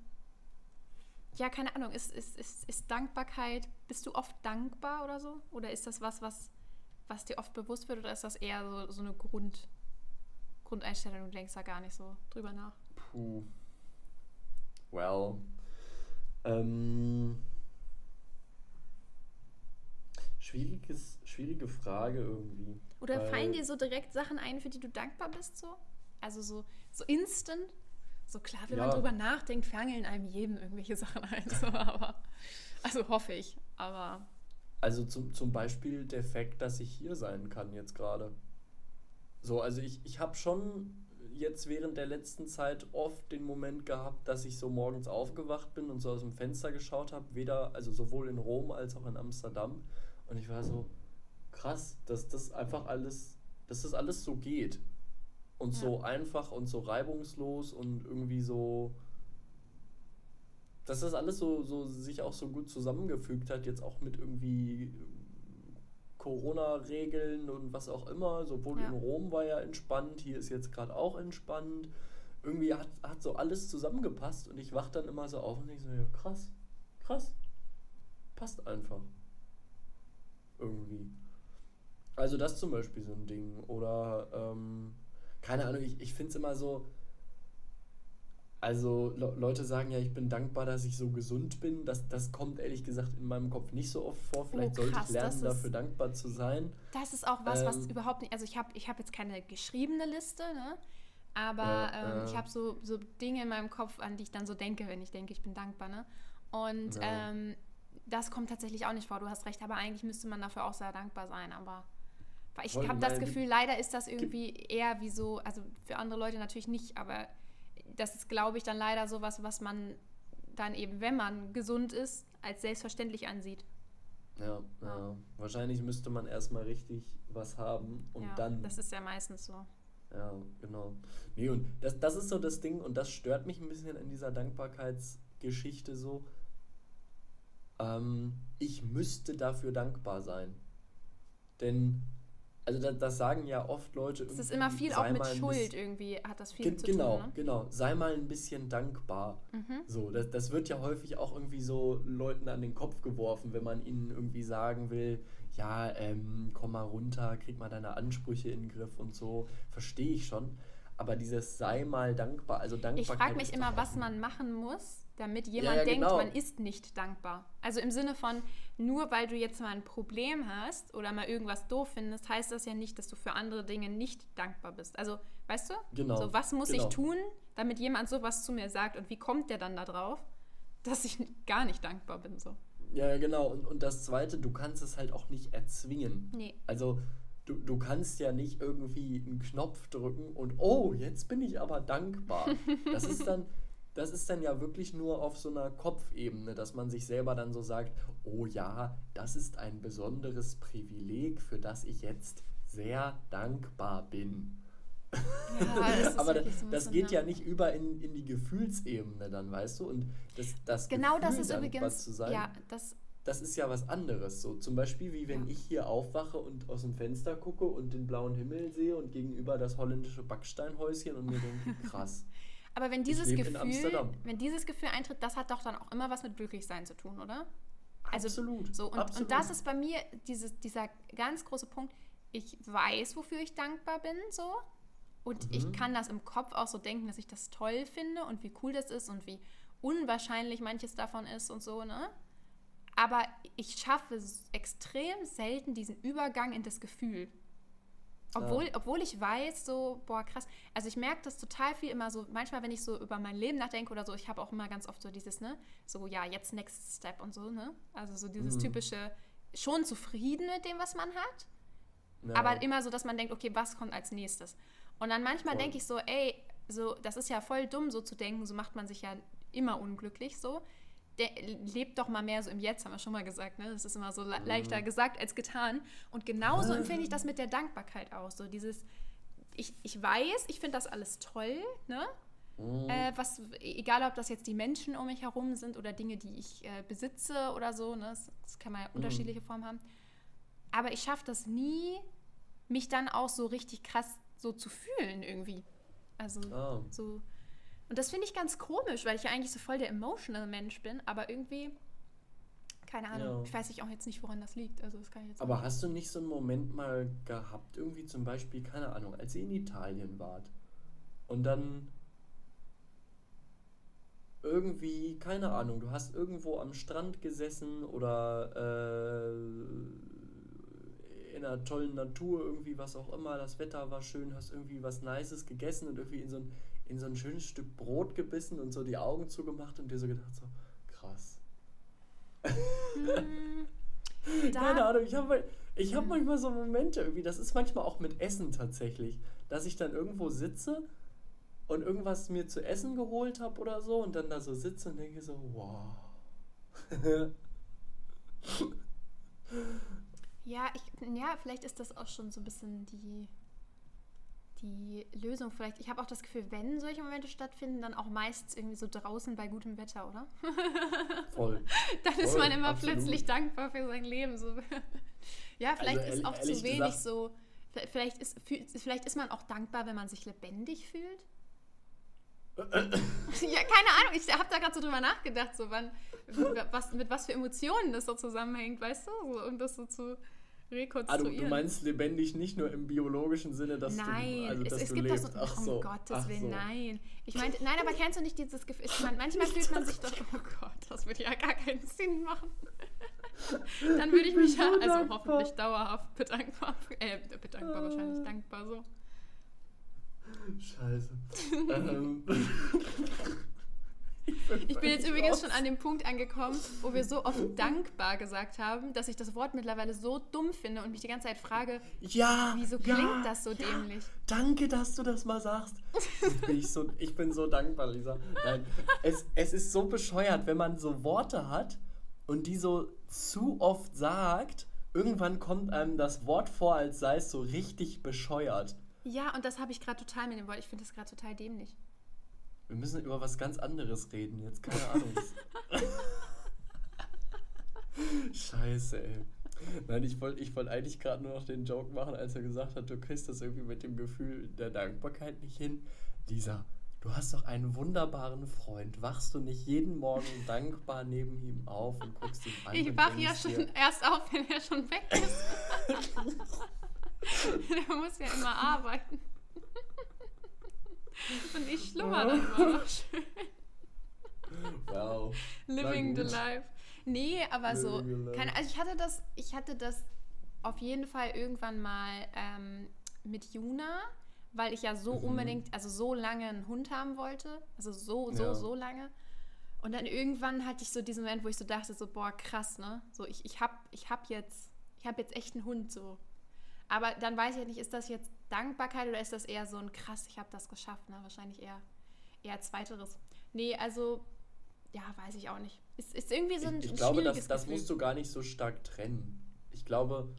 ja, keine Ahnung, ist, ist, ist, ist Dankbarkeit, bist du oft dankbar oder so? Oder ist das was, was, was dir oft bewusst wird oder ist das eher so, so eine Grund, Grundeinstellung, du denkst da gar nicht so drüber nach? Puh. Well. Ähm. Schwieriges, schwierige Frage irgendwie. Oder fallen dir so direkt Sachen ein, für die du dankbar bist so? Also so, so instant? So klar, wenn Ja. man drüber nachdenkt, fangen einem jedem irgendwelche Sachen ein. So, aber, also hoffe ich. Aber Also zum, zum Beispiel der Fakt, dass ich hier sein kann jetzt gerade. So, also ich, ich habe schon jetzt während der letzten Zeit oft den Moment gehabt, dass ich so morgens aufgewacht bin und so aus dem Fenster geschaut habe, weder, also sowohl in Rom als auch in Amsterdam. Und ich war so, krass, dass das einfach alles, dass das alles so geht. Und so einfach und so reibungslos und irgendwie so, dass das alles so, so sich auch so gut zusammengefügt hat, jetzt auch mit irgendwie Corona-Regeln und was auch immer. Sowohl Ja. in Rom war ja entspannt, hier ist jetzt gerade auch entspannt. Irgendwie hat, hat so alles zusammengepasst und ich wach dann immer so auf und denke so, ja, krass, krass. Passt einfach. Irgendwie. Also das zum Beispiel so ein Ding. Oder, ähm, keine Ahnung, ich, ich finde es immer so, Also Le Leute sagen ja, ich bin dankbar, dass ich so gesund bin. Das, das kommt ehrlich gesagt in meinem Kopf nicht so oft vor. Vielleicht Oh, sollte krass, ich lernen, ist- dafür dankbar zu sein. Das ist auch was, was Ähm. überhaupt nicht. Also ich habe ich hab jetzt keine geschriebene Liste, ne? Aber Ja, ähm, ich habe so, so Dinge in meinem Kopf, an die ich dann so denke, wenn ich denke, ich bin dankbar, ne? Und Ja. ähm, das kommt tatsächlich auch nicht vor. Du hast recht, aber eigentlich müsste man dafür auch sehr dankbar sein. Aber ich habe das Gefühl, leider ist das irgendwie eher wie so, also für andere Leute natürlich nicht, aber das ist, glaube ich, dann leider sowas, was man dann eben, wenn man gesund ist, als selbstverständlich ansieht. Ja, ja. Wahrscheinlich müsste man erstmal richtig was haben und ja, dann. Das ist ja meistens so. Ja, genau. Nee, und das, das ist so das Ding und das stört mich ein bisschen in dieser Dankbarkeitsgeschichte so. Ähm, ich müsste dafür dankbar sein. Denn, also das, das sagen ja oft Leute. Es ist immer viel auch mit Schuld bisschen- irgendwie, hat das viel zu genau, tun. Ne? genau. Sei mal ein bisschen dankbar. Mhm. So, das, das wird ja häufig auch irgendwie so Leuten an den Kopf geworfen, wenn man ihnen irgendwie sagen will, ja, ähm, komm mal runter, krieg mal deine Ansprüche in den Griff und so, verstehe ich schon. Aber dieses sei mal dankbar, also Ich Dankbarkeit. frage mich immer, was man machen muss, damit jemand ja, denkt, genau. man ist nicht dankbar. Also im Sinne von, nur weil du jetzt mal ein Problem hast oder mal irgendwas doof findest, heißt das ja nicht, dass du für andere Dinge nicht dankbar bist. Also, weißt du? Genau, So, was muss genau. ich tun, damit jemand sowas zu mir sagt und wie kommt der dann da drauf, dass ich gar nicht dankbar bin? So. Ja, ja, genau. Und, und das Zweite, du kannst es halt auch nicht erzwingen. Nee. Also du, du kannst ja nicht irgendwie einen Knopf drücken und oh, jetzt bin ich aber dankbar. Das ist dann, das ist dann ja wirklich nur auf so einer Kopfebene, dass man sich selber dann so sagt, oh ja, das ist ein besonderes Privileg, für das ich jetzt sehr dankbar bin. Ja, ist Aber wirklich so das geht ja nicht über in, in die Gefühlsebene dann, weißt du? Und das, das Genau das Gefühl, ist dankbar übrigens, zu sein, ja, das, das ist ja was anderes. So zum Beispiel, wie wenn Ja. ich hier aufwache und aus dem Fenster gucke und den blauen Himmel sehe und gegenüber das holländische Backsteinhäuschen und mir denke, krass. Aber wenn dieses Gefühl, wenn dieses Gefühl eintritt, das hat doch dann auch immer was mit Glücklichsein zu tun, oder? Also, absolut. So, und, absolut. und das ist bei mir dieses, dieser ganz große Punkt. Ich weiß, wofür ich dankbar bin, so. Und Mhm. ich kann das im Kopf auch so denken, dass ich das toll finde und wie cool das ist und wie unwahrscheinlich manches davon ist und so, ne? Aber ich schaffe extrem selten diesen Übergang in das Gefühl. Obwohl, obwohl ich weiß, so, boah, krass. Also ich merke das total viel immer so, manchmal, wenn ich so über mein Leben nachdenke oder so, ich habe auch immer ganz oft so dieses, ne, so, ja, jetzt Next Step und so, ne? Also so dieses Mhm. typische, schon zufrieden mit dem, was man hat, ja. aber immer so, dass man denkt, okay, was kommt als nächstes? Und dann manchmal denke ich so, ey, so, das ist ja voll dumm, so zu denken, so macht man sich ja immer unglücklich, so. Der, lebt doch mal mehr so im Jetzt, haben wir schon mal gesagt, ne? Das ist immer so le Mhm. leichter gesagt als getan. Und genauso empfinde ich das mit der Dankbarkeit auch. So dieses, ich, ich weiß, ich finde das alles toll, ne? Mhm. Äh, was, egal ob das jetzt die Menschen um mich herum sind oder Dinge, die ich äh, besitze oder so, ne? Das, das kann man ja unterschiedliche Formen haben. Aber ich schaffe das nie, mich dann auch so richtig krass so zu fühlen irgendwie. Also Ah. so. Und das finde ich ganz komisch, weil ich ja eigentlich so voll der emotional Mensch bin, aber irgendwie, keine Ahnung, Ja. ich weiß ich auch jetzt nicht, woran das liegt. Also das kann ich jetzt Aber hast du nicht so einen Moment mal gehabt, irgendwie zum Beispiel, keine Ahnung, als ihr in Italien wart und dann irgendwie, keine Ahnung, du hast irgendwo am Strand gesessen oder äh, in einer tollen Natur, irgendwie was auch immer, das Wetter war schön, hast irgendwie was Nices gegessen und irgendwie in so ein, in so ein schönes Stück Brot gebissen und so die Augen zugemacht und dir so gedacht, so krass. Hm, Keine Ahnung, ich habe ich hab manchmal so Momente irgendwie, das ist manchmal auch mit Essen tatsächlich, dass ich dann irgendwo sitze und irgendwas mir zu essen geholt habe oder so und dann da so sitze und denke so, wow. ja, ich, ja, vielleicht ist das auch schon so ein bisschen die, die Lösung. Vielleicht, ich habe auch das Gefühl, wenn solche Momente stattfinden, dann auch meistens irgendwie so draußen bei gutem Wetter, oder? Voll. Dann ist Voll, man immer absolut. plötzlich dankbar für sein Leben. So. ja, vielleicht Also, ist auch zu wenig gesagt- so. Vielleicht ist, vielleicht ist man auch dankbar, wenn man sich lebendig fühlt. ja, keine Ahnung, ich habe da gerade so drüber nachgedacht, so wann, was, mit was für Emotionen das so zusammenhängt, weißt du? So, und das so zu, rekonstruieren. Ah, du, du meinst lebendig nicht nur im biologischen Sinne, dass nein, du, also, dass es, es du gibt lebst. das so, um so. Gottes Willen, so. nein. Ich meinte, nein, aber kennst du nicht dieses Gefühl? Ich meine, manchmal fühlt man sich doch, oh Gott, das würde ja gar keinen Sinn machen. Dann würde ich mich ja, so also dankbar. hoffentlich dauerhaft bedankbar, äh, bedankbar wahrscheinlich, dankbar so. Scheiße. ähm, Ich bin jetzt übrigens raus. schon an dem Punkt angekommen, wo wir so oft dankbar gesagt haben, dass ich das Wort mittlerweile so dumm finde und mich die ganze Zeit frage, Ja, wieso ja, klingt das so ja. dämlich? Danke, dass du das mal sagst. Bin ich, so, ich bin so dankbar, Lisa. Nein, es, es ist so bescheuert, wenn man so Worte hat und die so zu oft sagt, irgendwann kommt einem das Wort vor, als sei es so richtig bescheuert. Ja, und das habe ich gerade total mit dem Wort. Ich finde das gerade total dämlich. Wir müssen über was ganz anderes reden jetzt, keine Ahnung. Scheiße, ey. Nein, ich wollte ich wollt eigentlich gerade nur noch den Joke machen, als er gesagt hat, du kriegst das irgendwie mit dem Gefühl der Dankbarkeit nicht hin. Lisa, du hast doch einen wunderbaren Freund. Wachst du nicht jeden Morgen dankbar neben ihm auf und guckst ihn an? Ich und wache ja schon erst auf, wenn er schon weg ist. der muss ja immer arbeiten. Und ich schlummer dann immer noch schön. Wow. Living the life. Nee, aber so. Living life. Keine, also ich hatte das, ich hatte das auf jeden Fall irgendwann mal ähm, mit Juna, weil ich ja so Mhm. unbedingt, also so lange einen Hund haben wollte. Also so, so, Ja. so lange. Und dann irgendwann hatte ich so diesen Moment, wo ich so dachte, so, boah, krass, ne? So, ich, ich hab, ich hab jetzt, ich hab jetzt echt einen Hund so. Aber dann weiß ich halt nicht, ist das jetzt Dankbarkeit oder ist das eher so ein krass, ich habe das geschafft, ne? Wahrscheinlich eher, eher zweiteres. Nee, also, ja, weiß ich auch nicht. Ist, ist irgendwie so ein, ich, ich glaube, das, das Gefühl. musst du gar nicht so stark trennen. Ich glaube,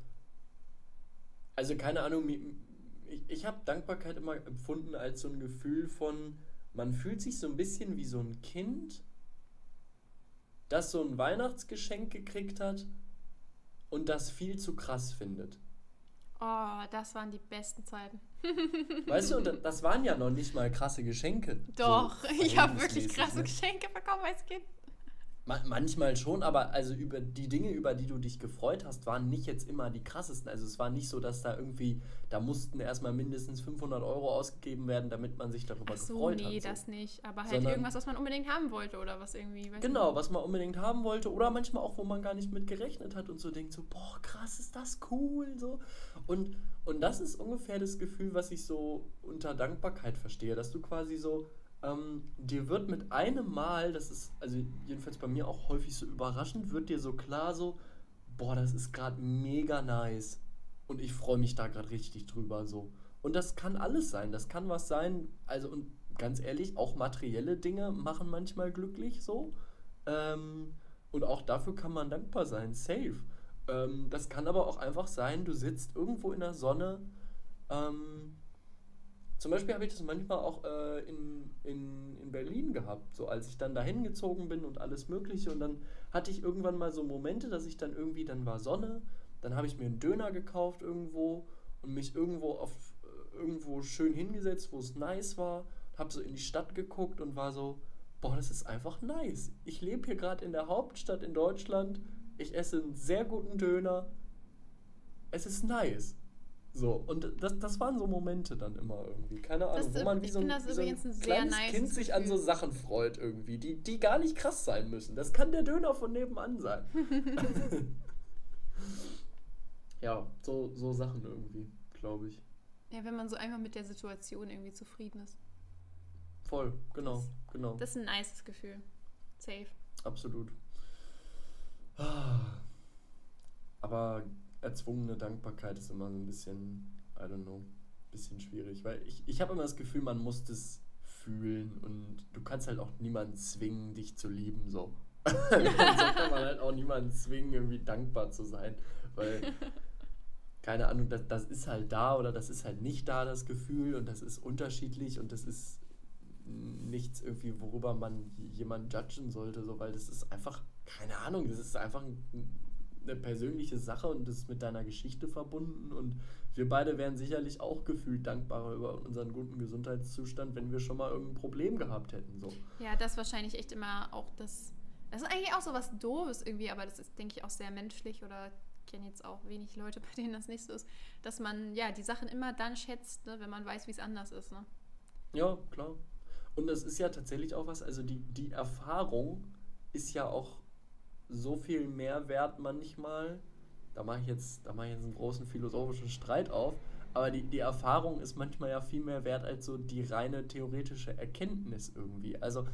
also keine Ahnung, ich, ich habe Dankbarkeit immer empfunden als so ein Gefühl von, man fühlt sich so ein bisschen wie so ein Kind, das so ein Weihnachtsgeschenk gekriegt hat und das viel zu krass findet. Oh, das waren die besten Zeiten. Weißt du, und da- das waren ja noch nicht mal krasse Geschenke. Doch, so ich habe wirklich krasse ne? Geschenke bekommen als Kind. Ma manchmal schon, aber also über die Dinge, über die du dich gefreut hast, waren nicht jetzt immer die krassesten. Also es war nicht so, dass da irgendwie, da mussten erstmal mindestens 500 Euro ausgegeben werden, damit man sich darüber Ach so, gefreut nee, hat. so. das nicht. Aber halt Sondern- irgendwas, was man unbedingt haben wollte oder was irgendwie. Genau, was man unbedingt haben wollte oder manchmal auch, wo man gar nicht mit gerechnet hat und so denkt so, boah, krass, ist das cool, so. Und, und das ist ungefähr das Gefühl, was ich so unter Dankbarkeit verstehe, dass du quasi so, ähm, dir wird mit einem Mal, das ist also jedenfalls bei mir auch häufig so überraschend, wird dir so klar so, boah, das ist gerade mega nice und ich freue mich da gerade richtig drüber, so. Und das kann alles sein, das kann was sein, also und ganz ehrlich, auch materielle Dinge machen manchmal glücklich, so. Ähm, und auch dafür kann man dankbar sein, safe. Ähm, das kann aber auch einfach sein, du sitzt irgendwo in der Sonne. Ähm, zum Beispiel habe ich das manchmal auch äh, in, in, in Berlin gehabt, so als ich dann dahin gezogen bin und alles Mögliche. Und dann hatte ich irgendwann mal so Momente, dass ich dann irgendwie, dann war Sonne, dann habe ich mir einen Döner gekauft irgendwo und mich irgendwo auf äh, irgendwo schön hingesetzt, wo es nice war, habe so in die Stadt geguckt und war so, boah, das ist einfach nice. Ich lebe hier gerade in der Hauptstadt in Deutschland, ich esse einen sehr guten Döner, es ist nice. So, und das, das waren so Momente dann immer irgendwie. Keine Ahnung, Das, wo man wie so ein, das wie so ein ein sehr kleines nices Kind sich an so. Sachen freut irgendwie, die, die gar nicht krass sein müssen. Das kann der Döner von nebenan sein. ja, so, so Sachen irgendwie, glaube ich. Ja, wenn man so einfach mit der Situation irgendwie zufrieden ist. Voll, genau, genau. Das ist ein nices Gefühl. Safe. Absolut. Ah. Aber erzwungene Dankbarkeit ist immer so ein bisschen, I don't know, bisschen schwierig. Weil ich, ich habe immer das Gefühl, man muss das fühlen und du kannst halt auch niemanden zwingen, dich zu lieben, so. so kann man halt auch niemanden zwingen, irgendwie dankbar zu sein. Weil, keine Ahnung, das, das ist halt da oder das ist halt nicht da, das Gefühl, und das ist unterschiedlich und das ist nichts irgendwie, worüber man jemanden judgen sollte, so, weil das ist einfach, keine Ahnung, das ist einfach ein, eine persönliche Sache und das ist mit deiner Geschichte verbunden und wir beide wären sicherlich auch gefühlt dankbarer über unseren guten Gesundheitszustand, wenn wir schon mal irgendein Problem gehabt hätten, so. Ja, das ist wahrscheinlich echt immer auch das. Das ist eigentlich auch so was Doofes irgendwie, aber das ist, denke ich, auch sehr menschlich oder kenne jetzt auch wenig Leute, bei denen das nicht so ist, dass man ja die Sachen immer dann schätzt, ne, wenn man weiß, wie es anders ist. Ne? Ja, klar. Und das ist ja tatsächlich auch was, also die, die Erfahrung ist ja auch so viel mehr wert manchmal. Da mache ich jetzt, da mache ich jetzt einen großen philosophischen Streit auf. Aber die, die Erfahrung ist manchmal ja viel mehr wert als so die reine theoretische Erkenntnis irgendwie. Also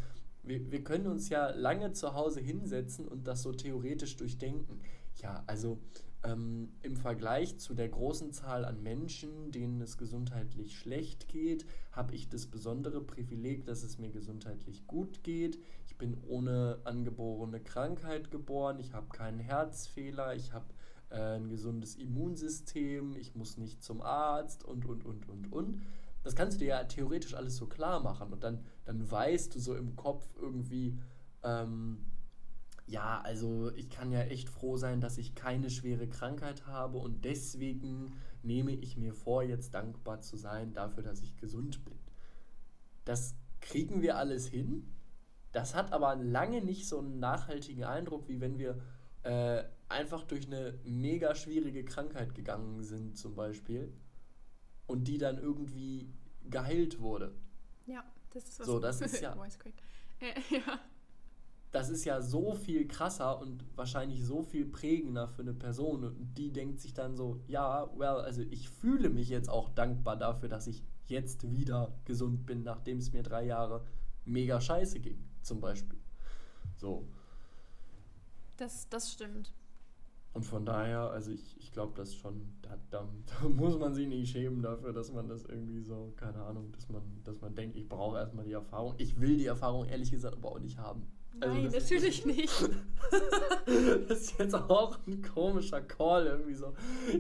wir, wir können uns ja lange zu Hause hinsetzen und das so theoretisch durchdenken. Ja, also ähm, im Vergleich zu der großen Zahl an Menschen, denen es gesundheitlich schlecht geht, habe ich das besondere Privileg, dass es mir gesundheitlich gut geht. Ich bin ohne angeborene Krankheit geboren, ich habe keinen Herzfehler, ich habe äh, ein gesundes Immunsystem, ich muss nicht zum Arzt und, und, und, und, und. Das kannst du dir ja theoretisch alles so klar machen und dann, dann weißt du so im Kopf irgendwie, ähm, ja, also ich kann ja echt froh sein, dass ich keine schwere Krankheit habe und deswegen nehme ich mir vor, jetzt dankbar zu sein dafür, dass ich gesund bin. Das kriegen wir alles hin. Das hat aber lange nicht so einen nachhaltigen Eindruck, wie wenn wir äh, einfach durch eine mega schwierige Krankheit gegangen sind, zum Beispiel, und die dann irgendwie geheilt wurde. Ja, das ist was. So, das ist ja. äh, ja. Das ist ja so viel krasser und wahrscheinlich so viel prägender für eine Person. Und die denkt sich dann so, ja, well, also ich fühle mich jetzt auch dankbar dafür, dass ich jetzt wieder gesund bin, nachdem es mir drei Jahre mega scheiße ging, zum Beispiel. So. Das, das stimmt. Und von daher, also ich, ich glaube das schon, da, da, da, muss man sich nicht schämen dafür, dass man das irgendwie so, keine Ahnung, dass man, dass man denkt, ich brauche erstmal die Erfahrung. Ich will die Erfahrung ehrlich gesagt aber auch nicht haben. Also Nein, natürlich nicht. das ist jetzt auch ein komischer Call irgendwie so.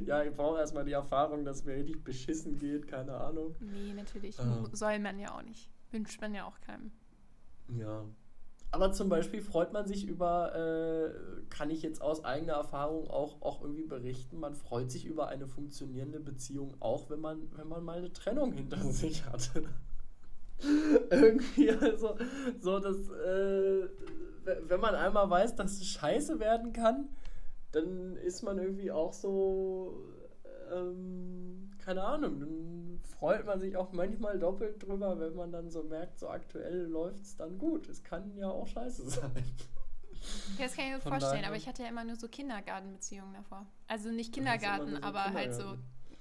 Ja, ich brauche erstmal die Erfahrung, dass mir richtig beschissen geht, keine Ahnung. Nee, natürlich. Ähm. Soll man ja auch nicht. Wünscht man ja auch keinem. Ja, aber zum Beispiel freut man sich über, äh, kann ich jetzt aus eigener Erfahrung auch, auch irgendwie berichten, man freut sich über eine funktionierende Beziehung, auch wenn man, wenn man mal eine Trennung hinter sich hat. irgendwie, also, so dass, äh, wenn man einmal weiß, dass es scheiße werden kann, dann ist man irgendwie auch so, ähm, keine Ahnung, dann freut man sich auch manchmal doppelt drüber, wenn man dann so merkt, so aktuell läuft es dann gut. Es kann ja auch scheiße sein. Ja, das kann ich mir Von vorstellen, aber ich hatte ja immer nur so Kindergartenbeziehungen davor. Also nicht Kindergarten, aber Kindergarten. halt so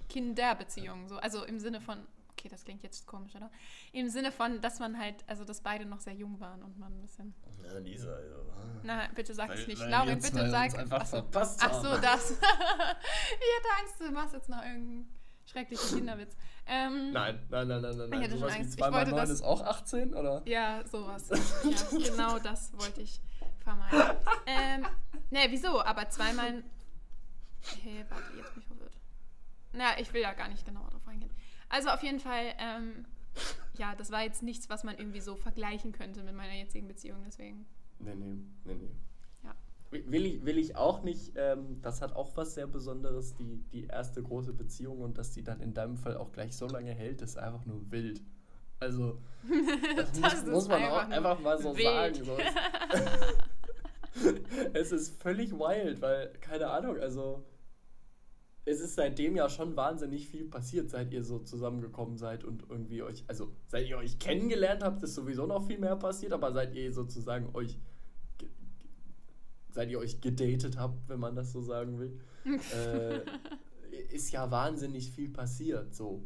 Kinderbeziehungen. So. Also im Sinne von, okay, das klingt jetzt komisch, oder? Im Sinne von, dass man halt, also dass beide noch sehr jung waren und man ein bisschen. Ja, Lisa, also. Na, bitte sag es nicht. Lauren, bitte sag. Einfach achso, verpasst ach so, das. ich hatte Angst, du machst jetzt noch irgendeinen schrecklichen Kinderwitz. Ähm, nein, nein, nein, nein, nein. Ich hatte sowas schon Angst. wie 2 mal 9 ist auch 18, oder? Ja, sowas. ja, genau das wollte ich vermeiden. ähm, ne, wieso? Aber zweimal. Hey, warte, jetzt bin ich verwirrt. Na, ich will ja gar nicht genauer drauf eingehen. Also auf jeden Fall, ähm, ja, das war jetzt nichts, was man irgendwie so vergleichen könnte mit meiner jetzigen Beziehung, deswegen. Nee, nee, nee, nee. Ja. Will ich, will ich auch nicht, ähm, das hat auch was sehr Besonderes, die, die erste große Beziehung und dass die dann in deinem Fall auch gleich so lange hält, ist einfach nur wild. Also, das, das muss, muss man auch einfach mal so wild. sagen. So. es ist völlig wild, weil, keine Ahnung, also es ist seitdem ja schon wahnsinnig viel passiert, seit ihr so zusammengekommen seid und irgendwie euch, also seit ihr euch kennengelernt habt, ist sowieso noch viel mehr passiert, aber seit ihr sozusagen euch, seit ihr euch gedatet habt, wenn man das so sagen will, äh, ist ja wahnsinnig viel passiert, so.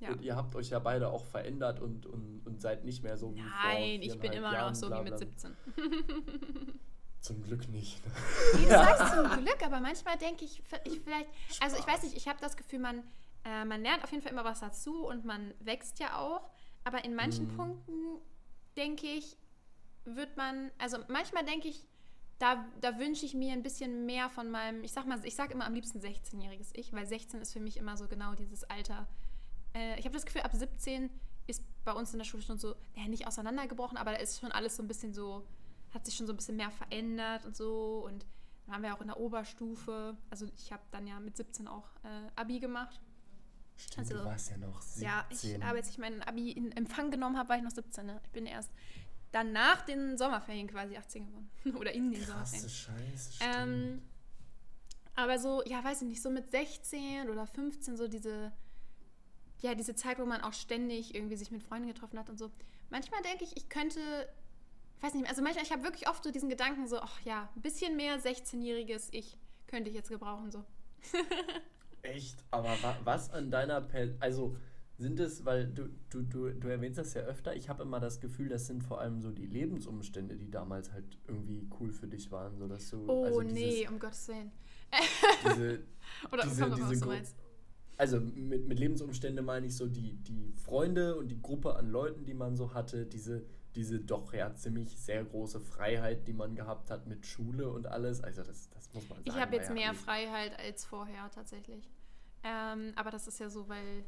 Ja. Und ihr habt euch ja beide auch verändert und, und, und seid nicht mehr so wie Nein, vor ich bin immer Jahren, noch so wie mit 17. Zum Glück nicht. Ne? Nee, du sagst zum Glück, aber manchmal denke ich, ich vielleicht, also ich weiß nicht, ich habe das Gefühl, man, äh, man lernt auf jeden Fall immer was dazu und man wächst ja auch, aber in manchen mhm. Punkten denke ich, wird man, also manchmal denke ich, da, da wünsche ich mir ein bisschen mehr von meinem, ich sag mal, ich sage immer am liebsten 16-jähriges Ich, weil 16 ist für mich immer so genau dieses Alter. Äh, ich habe das Gefühl, ab 17 ist bei uns in der Schule schon so, ja, nicht auseinandergebrochen, aber da ist schon alles so ein bisschen so hat sich schon so ein bisschen mehr verändert und so. Und dann waren wir auch in der Oberstufe. Also ich habe dann ja mit 17 auch äh, Abi gemacht. Stimmt, also, du warst ja noch 17. Ja, ich, aber als ich meinen Abi in Empfang genommen habe, war ich noch 17. Ne? Ich bin erst dann nach den Sommerferien quasi 18 geworden. Oder in den Krasse Sommerferien. Scheiße, ähm, Aber so, ja, weiß ich nicht, so mit 16 oder 15, so diese, ja, diese Zeit, wo man auch ständig irgendwie sich mit Freunden getroffen hat und so. Manchmal denke ich, ich könnte, weiß nicht, also manchmal, ich habe wirklich oft so diesen Gedanken so, ach ja, ein bisschen mehr 16-jähriges Ich könnte ich jetzt gebrauchen, so. Echt? Aber wa was an deiner, per also sind es, weil du, du, du, du erwähnst das ja öfter, ich habe immer das Gefühl, das sind vor allem so die Lebensumstände, die damals halt irgendwie cool für dich waren, so dass du... Oh also nee, um Gottes Willen. Diese, Oder diese, komm, diese meinst. Also mit, mit Lebensumstände meine ich so die, die Freunde und die Gruppe an Leuten, die man so hatte, diese, diese doch ja ziemlich sehr große Freiheit, die man gehabt hat mit Schule und alles. Also das, das muss man sagen. Ich habe jetzt ja mehr alles- Freiheit als vorher tatsächlich. Ähm, aber das ist ja so, weil,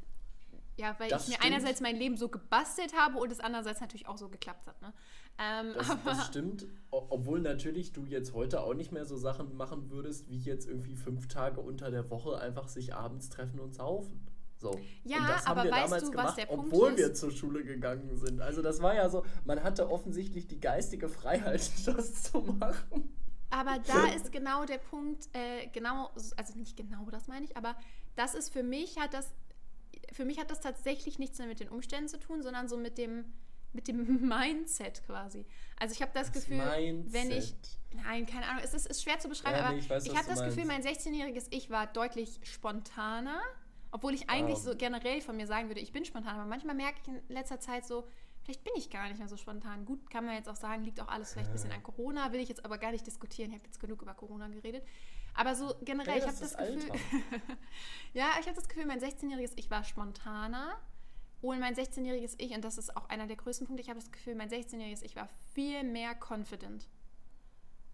ja, weil Das ich mir stimmt. einerseits mein Leben so gebastelt habe und es andererseits natürlich auch so geklappt hat. Ne? Ähm, Das, das stimmt, obwohl natürlich du jetzt heute auch nicht mehr so Sachen machen würdest, wie jetzt irgendwie fünf Tage unter der Woche einfach sich abends treffen und saufen. So. Ja, und das haben aber wir weißt damals du, was gemacht, der Punkt obwohl ist? wir zur Schule gegangen sind. Also das war ja so, man hatte offensichtlich die geistige Freiheit, das zu machen. aber da ist genau der Punkt, äh, genau, also nicht genau das meine ich, aber das ist für mich, hat das, für mich hat das tatsächlich nichts mehr mit den Umständen zu tun, sondern so mit dem, mit dem Mindset quasi. Also ich habe das, Gefühl, wenn ich, Mindset. Nein, keine Ahnung. Es ist, ist schwer zu beschreiben, Ja, aber nee, ich ich habe das Gefühl, mein meinst. 16-jähriges Ich war deutlich spontaner. Obwohl ich eigentlich Ah. so generell von mir sagen würde, ich bin spontan. Aber manchmal merke ich in letzter Zeit so, vielleicht bin ich gar nicht mehr so spontan. Gut, kann man jetzt auch sagen, liegt auch alles vielleicht ein bisschen an Corona. Will ich jetzt aber gar nicht diskutieren. Ich habe jetzt genug über Corona geredet. Aber so generell, Nee, ich das habe das ist Gefühl, ja, ich habe das Gefühl, mein 16-jähriges Ich war spontaner. Und mein 16-jähriges Ich, und das ist auch einer der größten Punkte, ich habe das Gefühl, mein 16-jähriges Ich war viel mehr confident.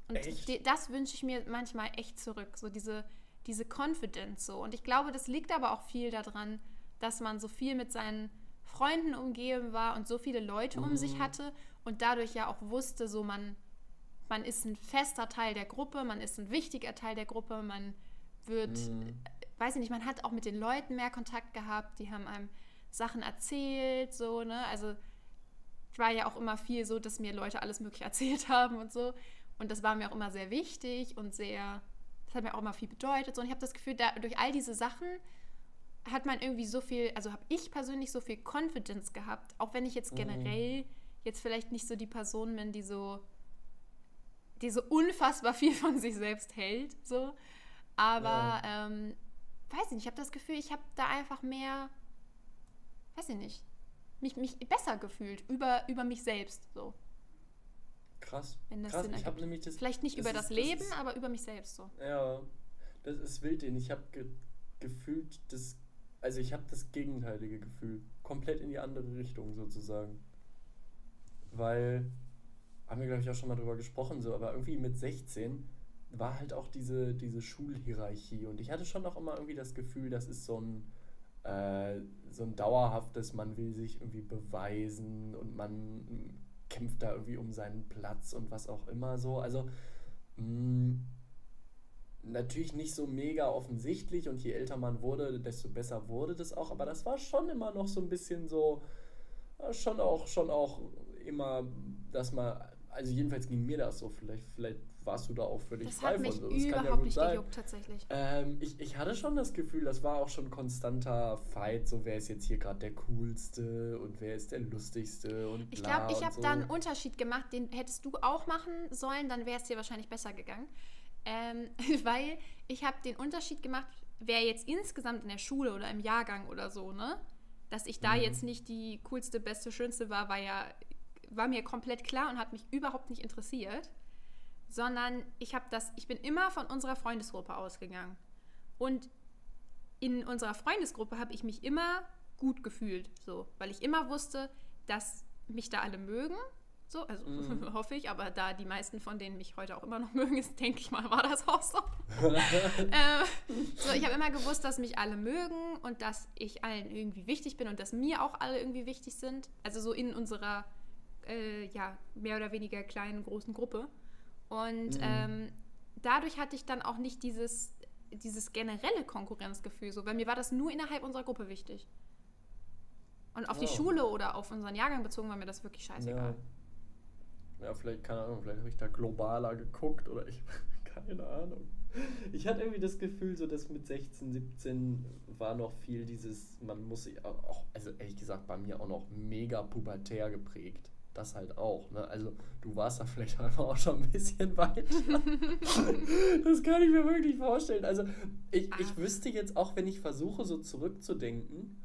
Und Echt? das wünsche ich mir manchmal echt zurück, so diese, diese Confidence so. Und ich glaube, das liegt aber auch viel daran, dass man so viel mit seinen Freunden umgeben war und so viele Leute um sich Mhm. hatte und dadurch ja auch wusste, so man, man ist ein fester Teil der Gruppe, man ist ein wichtiger Teil der Gruppe, man wird, Mhm. weiß ich nicht, man hat auch mit den Leuten mehr Kontakt gehabt, die haben einem Sachen erzählt, so, ne? Also ich war ja auch immer viel so, dass mir Leute alles Mögliche erzählt haben und so. Und das war mir auch immer sehr wichtig und sehr, das hat mir auch immer viel bedeutet. So. Und ich habe das Gefühl, da, durch all diese Sachen hat man irgendwie so viel, also habe ich persönlich so viel Confidence gehabt, auch wenn ich jetzt Mhm. generell jetzt vielleicht nicht so die Person bin, die so, die so unfassbar viel von sich selbst hält, so. Aber, ähm, weiß ich nicht, ich habe das Gefühl, ich habe da einfach mehr, weiß ich nicht, mich, mich besser gefühlt über, über mich selbst, so. Krass. Wenn das Krass, Sinn ich habe nämlich das. Vielleicht nicht das über ist- das das Leben, ist- aber über mich selbst, so. Ja, das ist wild, denn ich habe ge gefühlt das, also ich habe das gegenteilige Gefühl, komplett in die andere Richtung sozusagen. Weil, haben wir glaube ich auch schon mal drüber gesprochen, so, aber irgendwie mit 16 war halt auch diese, diese Schulhierarchie und ich hatte schon auch immer irgendwie das Gefühl, das ist so ein, äh, so ein dauerhaftes, man will sich irgendwie beweisen und man kämpft da irgendwie um seinen Platz und was auch immer so. Also, mh, natürlich nicht so mega offensichtlich und je älter man wurde, desto besser wurde das auch, aber das war schon immer noch so ein bisschen so, schon auch, schon auch immer, dass man, also jedenfalls ging mir das so, vielleicht, vielleicht warst du da auch völlig Das frei hat mich von. so. Das kann ja überhaupt gut nicht sein. gejuckt, tatsächlich. Ähm, ich, ich hatte schon das Gefühl, das war auch schon konstanter Fight, so wer ist jetzt hier gerade der coolste und wer ist der lustigste und Ich glaube, ich habe so. da einen Unterschied gemacht, den hättest du auch machen sollen, dann wäre es dir wahrscheinlich besser gegangen. Ähm, weil ich habe den Unterschied gemacht, wer jetzt insgesamt in der Schule oder im Jahrgang oder so, ne? Dass ich da Mhm. jetzt nicht die coolste, beste, schönste war, war ja, war mir komplett klar und hat mich überhaupt nicht interessiert. Sondern ich habe das, ich bin immer von unserer Freundesgruppe ausgegangen. Und in unserer Freundesgruppe habe ich mich immer gut gefühlt, so, weil ich immer wusste, dass mich da alle mögen, so, also Mhm. hoffe ich, aber da die meisten von denen mich heute auch immer noch mögen, ist, denke ich mal, war das auch so. äh, so, ich habe immer gewusst, dass mich alle mögen und dass ich allen irgendwie wichtig bin und dass mir auch alle irgendwie wichtig sind, also so in unserer, äh, ja, mehr oder weniger kleinen, großen Gruppe. Und Mhm. ähm, dadurch hatte ich dann auch nicht dieses, dieses generelle Konkurrenzgefühl, so, weil mir war das nur innerhalb unserer Gruppe wichtig. Und auf die Oh. Schule oder auf unseren Jahrgang bezogen war mir das wirklich scheißegal. Ja. ja, vielleicht, keine Ahnung, vielleicht habe ich da globaler geguckt oder ich, keine Ahnung. ich hatte irgendwie das Gefühl, so dass mit 16, 17 war noch viel dieses, man muss sich auch, also ehrlich gesagt, bei mir auch noch mega pubertär geprägt. Das halt auch, ne? Also du warst da vielleicht einfach auch schon ein bisschen weiter. das kann ich mir wirklich vorstellen. Also ich, ich wüsste jetzt auch, wenn ich versuche, so zurückzudenken,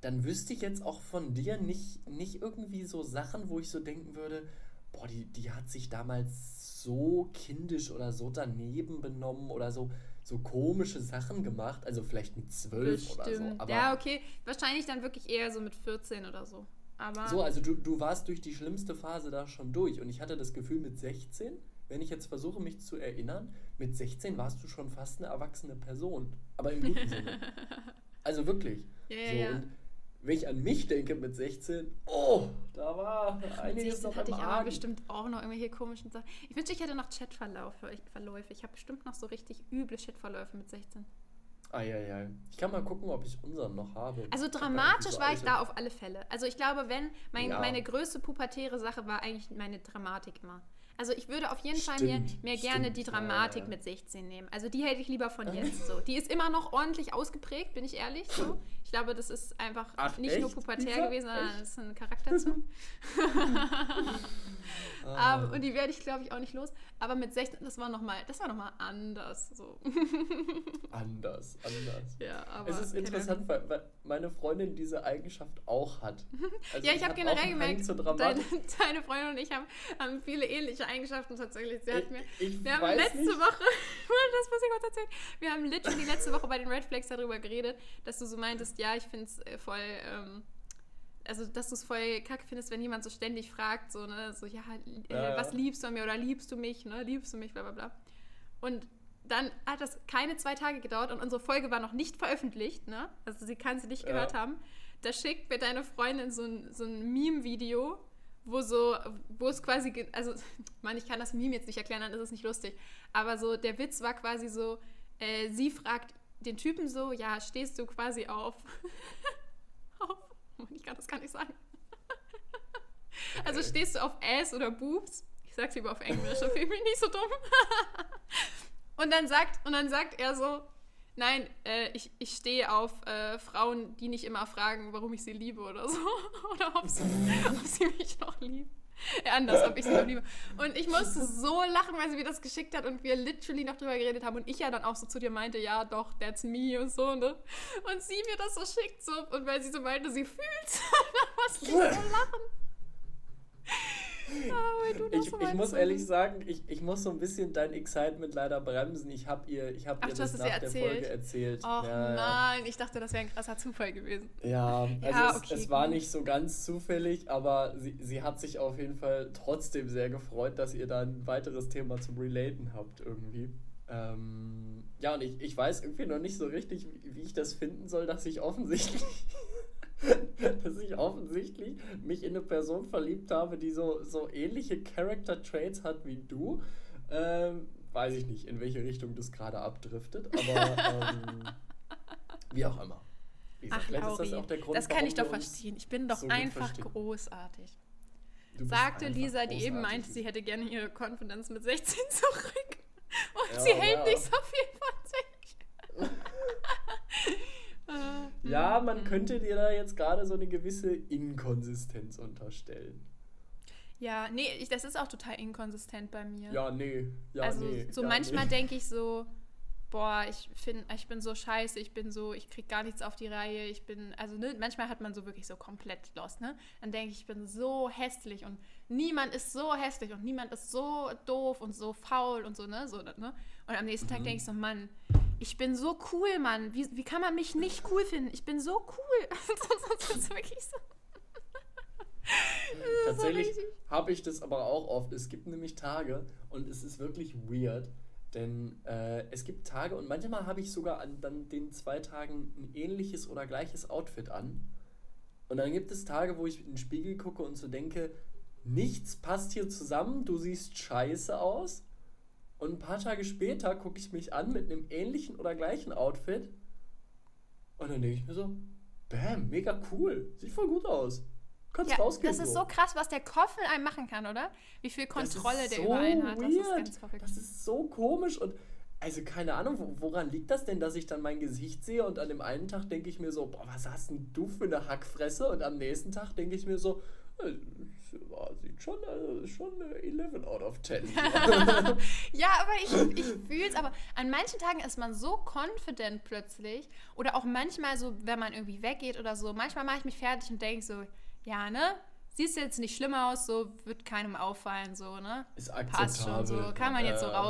dann wüsste ich jetzt auch von dir nicht, nicht irgendwie so Sachen, wo ich so denken würde, boah, die, die hat sich damals so kindisch oder so daneben benommen oder so, so komische Sachen gemacht. Also vielleicht mit zwölf oder so. Aber ja, okay. Wahrscheinlich dann wirklich eher so mit 14 oder so. Aber so, also du, du warst durch die schlimmste Phase da schon durch. Und ich hatte das Gefühl, mit 16, wenn ich jetzt versuche, mich zu erinnern, mit 16 warst du schon fast eine erwachsene Person. Aber im guten Sinne. Also wirklich. Ja, ja, so, ja. Und wenn ich an mich denke mit 16, oh, da war einiges noch hatte ich aber bestimmt auch noch irgendwelche komischen Sachen. Ich wünschte, ich hätte noch Chatverläufe. Ich habe bestimmt noch so richtig üble Chatverläufe mit 16. Eieiei. Ich kann mal gucken, ob ich unseren noch habe. Also dramatisch war ich da auf alle Fälle. Also ich glaube, wenn mein, ja. meine größte pubertäre Sache war eigentlich meine Dramatik immer. Also ich würde auf jeden stimmt, Fall mir, mir gerne die Dramatik ja, ja. mit 16 nehmen. Also die hätte ich lieber von jetzt so. Die ist immer noch ordentlich ausgeprägt, bin ich ehrlich. So. Ich glaube, das ist einfach Ach, nicht echt? nur pubertär Lisa? gewesen, sondern echt? das ist ein Charakterzug. ah. und die werde ich, glaube ich, auch nicht los. Aber mit 16, das war nochmal, das war nochmal anders. So. anders, anders. Ja, aber es ist interessant, weil, weil, meine Freundin diese Eigenschaft auch hat. Also ja, ich habe generell gemerkt, deine, deine, Freundin und ich haben, haben, viele ähnliche Eigenschaften tatsächlich. Sie hat mir, ich, ich wir haben letzte nicht. Woche, das muss ich kurz erzählen, wir haben literally letzte Woche bei den Red Flags darüber geredet, dass du so meintest, ja, ich finde es äh, voll... Ähm, also dass du es voll kacke findest, wenn jemand so ständig fragt, so, ne, so, ja, äh, ja, was liebst du an mir oder liebst du mich, ne, liebst du mich, bla bla bla. Und dann hat das keine zwei Tage gedauert und unsere Folge war noch nicht veröffentlicht, ne? Also sie kann sie nicht gehört ja. haben. Da schickt mir deine Freundin so ein, so ein Meme-Video, wo so, wo es quasi, also, man, ich kann das Meme jetzt nicht erklären, dann ist es nicht lustig. Aber so, der Witz war quasi so, äh, sie fragt den Typen so, ja, stehst du quasi auf, auf, ich kann das gar nicht sagen. Also stehst du auf Ass oder Boobs? Ich sag's lieber auf Englisch, da fühle ich mich nicht so dumm. Und dann sagt, und dann sagt er so, nein, äh, ich, ich stehe auf äh, Frauen, die nicht immer fragen, warum ich sie liebe oder so. oder ob sie, ob sie mich noch lieben. Ja, anders, ob ich sie noch liebe. Und ich musste so lachen, weil sie mir das geschickt hat und wir literally noch drüber geredet haben und ich ja dann auch so zu dir meinte, ja doch, that's me und so, ne? Und sie mir das so schickt so und weil sie so meinte, sie fühlt's, dann musste ich so lachen. Ah, ich, ich muss ehrlich sagen, ich, ich muss so ein bisschen dein Excitement leider bremsen. Ich habe ihr, ich hab Ach, ihr das nach der erzählt? Folge erzählt. Ach ja, nein, ich dachte, das wäre ein krasser Zufall gewesen. Ja, also ja, es, okay, es, war nicht so ganz zufällig, aber sie, sie hat sich auf jeden Fall trotzdem sehr gefreut, dass ihr da ein weiteres Thema zum Relaten habt irgendwie. Ähm, ja, und ich, ich weiß irgendwie noch nicht so richtig, wie ich das finden soll, dass ich offensichtlich dass ich offensichtlich mich in eine Person verliebt habe, die so, so ähnliche Character Traits hat wie du. Ähm, weiß ich nicht, in welche Richtung das gerade abdriftet, aber ähm, wie auch immer. Wie gesagt, Ach, vielleicht Lauri, ist das auch der Grund, Das kann ich doch verstehen. Ich bin doch so einfach großartig. Sagte Lisa, die eben meinte, sie hätte gerne ihre Confidence mit 16 zurück. Und ja, sie hält ja. nicht so viel von sich. Ja, man mhm. könnte dir da jetzt gerade so eine gewisse Inkonsistenz unterstellen. Ja, nee, ich, das ist auch total inkonsistent bei mir. Ja, nee. Ja, also nee, so ja, manchmal nee. denke ich so, boah, ich find, ich bin so scheiße, ich bin so, ich krieg gar nichts auf die Reihe, ich bin, also ne, manchmal hat man so wirklich so komplett lost, ne? Dann denke ich, ich bin so hässlich und niemand ist so hässlich und niemand ist so doof und so faul und so, ne? So, ne? Und am nächsten mhm. Tag denke ich so, Mann, ich bin so cool, Mann. Wie, wie kann man mich nicht cool finden? Ich bin so cool. das ist wirklich so. Tatsächlich habe ich das aber auch oft. Es gibt nämlich Tage und es ist wirklich weird, denn äh, es gibt Tage und manchmal habe ich sogar an dann den zwei Tagen ein ähnliches oder gleiches Outfit an. Und dann gibt es Tage, wo ich in den Spiegel gucke und so denke, nichts passt hier zusammen, du siehst scheiße aus. Und ein paar Tage später gucke ich mich an mit einem ähnlichen oder gleichen Outfit. Und dann denke ich mir so, bam, mega cool. Sieht voll gut aus. Kannst Ja, rausgehen. das ist so krass, was der mit einem machen kann, oder? Wie viel Kontrolle der so über einen hat. Das ist ganz verrückt. Das ist so komisch und also keine Ahnung, wo- woran liegt das denn, dass ich dann mein Gesicht sehe und an dem einen Tag denke ich mir so, boah, was hast denn du für eine Hackfresse? Und am nächsten Tag denke ich mir so, ja, sieht schon, äh, schon eine 11 out of 10. Ja, aber ich, ich fühle es, aber an manchen Tagen ist man so confident plötzlich. Oder auch manchmal so, wenn man irgendwie weggeht oder so. Manchmal mache ich mich fertig und denke so, ja, ne? Siehst jetzt nicht schlimm aus, so wird keinem auffallen, so, ne? Ist Passt schon so, akzeptabel. kann man jetzt so Ja.